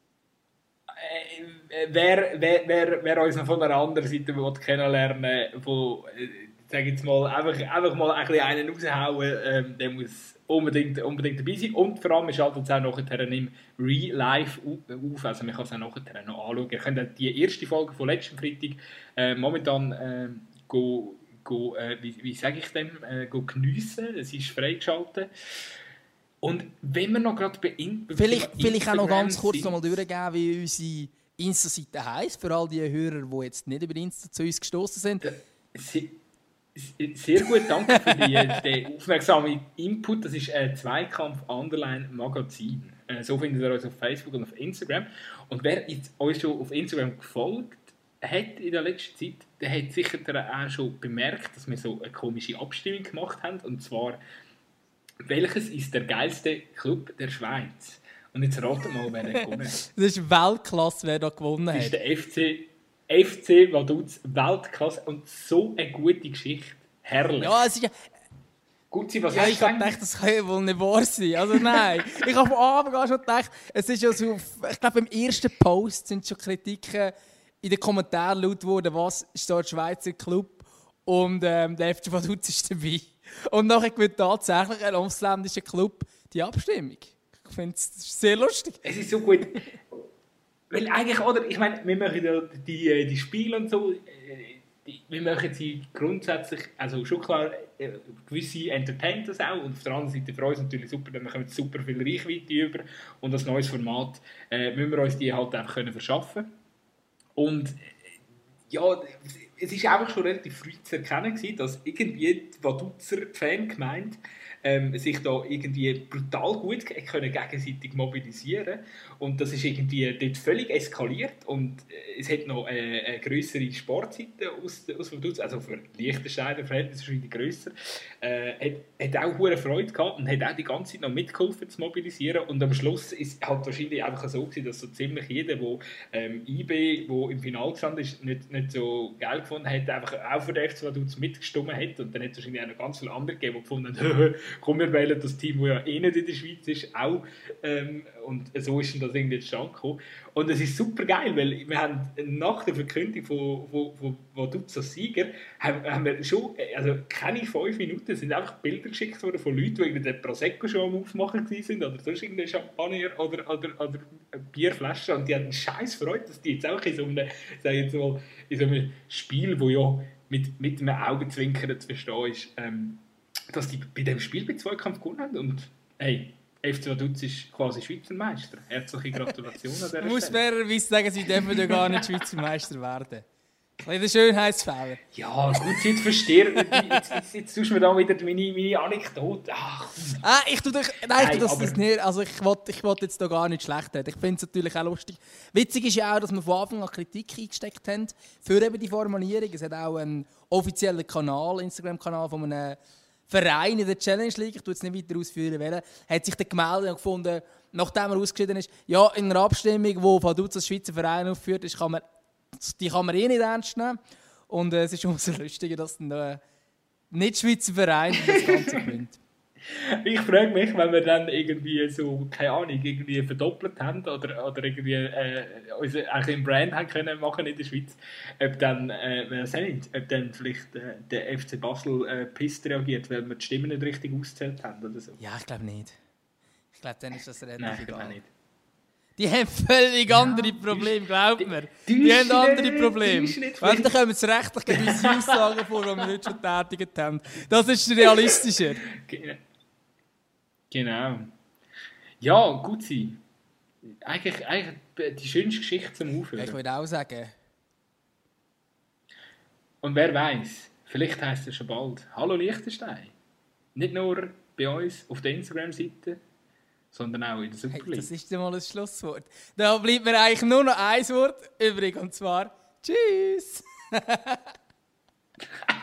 Äh, wer, wer, wer, wer uns noch von der anderen Seite will kennenlernen wo äh, sag jetzt mal, einfach, einfach mal ein bisschen einen raushauen, ähm, der muss unbedingt, unbedingt dabei sein. Und vor allem, wir schalten es auch nachher im Real-Life auf, also man kann es auch nachher noch anschauen. Ihr könnt die erste Folge von letzten Freitag äh, momentan äh, go go, äh, wie, wie sage ich dem, äh, geniessen. Es ist freigeschaltet. Und wenn wir noch gerade bei, in, vielleicht, vielleicht auch noch ganz kurz noch mal durchgeben, wie unsere Insta-Seite heisst, für all die Hörer, die jetzt nicht über Insta zu uns gestoßen sind. Sie, Sehr gut, danke für die, den aufmerksamen Input. Das ist ein Zweikampf Underline Magazin. Äh, so findet ihr uns auf Facebook und auf Instagram. Und wer jetzt euch schon auf Instagram gefolgt hat in der letzten Zeit, der hat sicher auch schon bemerkt, dass wir so eine komische Abstimmung gemacht haben. Und zwar, welches ist der geilste Club der Schweiz? Und jetzt raten mal, wer gewonnen hat. Das ist Weltklasse, wer da gewonnen hat. Das ist der FC, FC Vaduz Weltklasse und so eine gute Geschichte. Herrlich. Ja, es ist ja... Gut, was ja, ich habe gedacht, das kann ja wohl nicht wahr sein. Also nein, ich habe von Anfang an schon gedacht, es ist ja so, ich glaube, im ersten Post sind schon Kritiken in den Kommentaren laut geworden, was ist da der Schweizer Club und ähm, der FC Vaduz ist dabei. Und nachher gewinnt tatsächlich ein ausländischer Club die Abstimmung. Ich finde es sehr lustig. Es ist so gut. Weil eigentlich, oder, ich meine, wir machen ja die, äh, die Spiele und so, äh, wir machen sie grundsätzlich, also schon klar, äh, gewisse entertainen das auch und auf der anderen Seite für uns natürlich super, bekommen wir super viel Reichweite über und als neues Format äh, müssen wir uns die halt einfach können verschaffen und ja, es ist einfach schon relativ früh zu erkennen gewesen, dass irgendwie die Vaduz Fangemeinde ähm, sich da irgendwie brutal gut können gegenseitig mobilisieren und das ist irgendwie dort völlig eskaliert und äh, es hat noch eine, eine größere Sportseite aus, aus Vaduz, also für Liechtensteiner Verhältnisse wahrscheinlich grösser, äh, hat, hat auch hohe Freude gehabt und hat auch die ganze Zeit noch mitgeholfen zu mobilisieren und am Schluss ist halt wahrscheinlich einfach so gewesen, dass so ziemlich jeder, der ähm, IB, wo im Finale gestanden ist, nicht, nicht so geil gefunden hat, einfach auch für den FC Vaduz mitgestimmt hat und dann hat es wahrscheinlich auch noch ganz viele andere gegeben, die gefunden haben, komm, wir wählen das Team, das ja eh nicht in der Schweiz ist, auch. Ähm, und so ist das irgendwie zustande gekommen. Und es ist super geil, weil wir haben nach der Verkündung von, von, von, von Dutzer Sieger haben, haben, wir schon, also keine fünf Minuten, sind einfach Bilder geschickt worden von Leuten, die den Prosecco schon am Aufmachen sind oder sonst irgendein Champagner oder, oder, oder Bierflaschen und die haben scheiß Freude, dass die jetzt auch in so einem, jetzt mal, in so einem Spiel, wo ja mit, mit einem Augenzwinkern zu verstehen ist, ähm, dass die bei dem Spiel bei Zweikampf gewonnen haben und hey, FC Vaduz ist quasi Schweizer Meister. Herzliche Gratulation an dieser Muss fairerweise sagen, sie dürfen ja gar nicht Schweizer Meister werden. Ein bisschen Schönheitsfehler. Ja, gut, jetzt verstehe jetzt, jetzt, jetzt tust du mir da wieder meine, meine Anekdote. Ach. Ah, ich tue dich, nein, ich tue das, das nicht. Also ich wollte ich wollt jetzt da gar nicht schlecht reden. Ich finde es natürlich auch lustig. Witzig ist ja auch, dass wir von Anfang an Kritik eingesteckt haben für eben die Formulierung. Es hat auch einen offiziellen Kanal, Instagram-Kanal von einem Verein in der Challenge League, ich tue jetzt nicht weiter ausführen, wollen, hat sich dann gemeldet und gefunden, nachdem er ausgeschieden ist, ja, in einer Abstimmung, wo Vaduz als Schweizer Verein aufführt, ist, kann man, die kann man eh nicht ernst nehmen. Und äh, es ist umso lustiger, dass ein äh, nicht-Schweizer Verein das Ganze gewinnt. Ich frage mich, wenn wir dann irgendwie so, keine Ahnung, irgendwie verdoppelt haben oder, oder irgendwie äh, unser, einen Brand haben können machen in der Schweiz, ob dann, äh, weiß nicht, ob dann vielleicht äh, der FC Basel äh, pisst reagiert, weil wir die Stimmen nicht richtig ausgezählt haben oder so. Ja, ich glaube nicht. Ich glaube, dann ist das relativ Nein, egal. Nicht. Die haben völlig ja, andere Probleme, glaubt mir. Die, die, haben andere Probleme. Wenn, dann kommen sie rechtlich gewisse Aussagen vor, die wir nicht schon tätigt haben. Das ist realistischer. Genau. Ja, gut sein. Eigentlich, eigentlich die schönste Geschichte zum Aufhören. Ich würde auch sagen. Und wer weiß, vielleicht heisst es schon bald Hallo Liechtenstein. Nicht nur bei uns auf der Instagram-Seite, sondern auch in der Super League. Hey, das ist mal ein Schlusswort. Da bleibt mir eigentlich nur noch ein Wort übrig, und zwar Tschüss!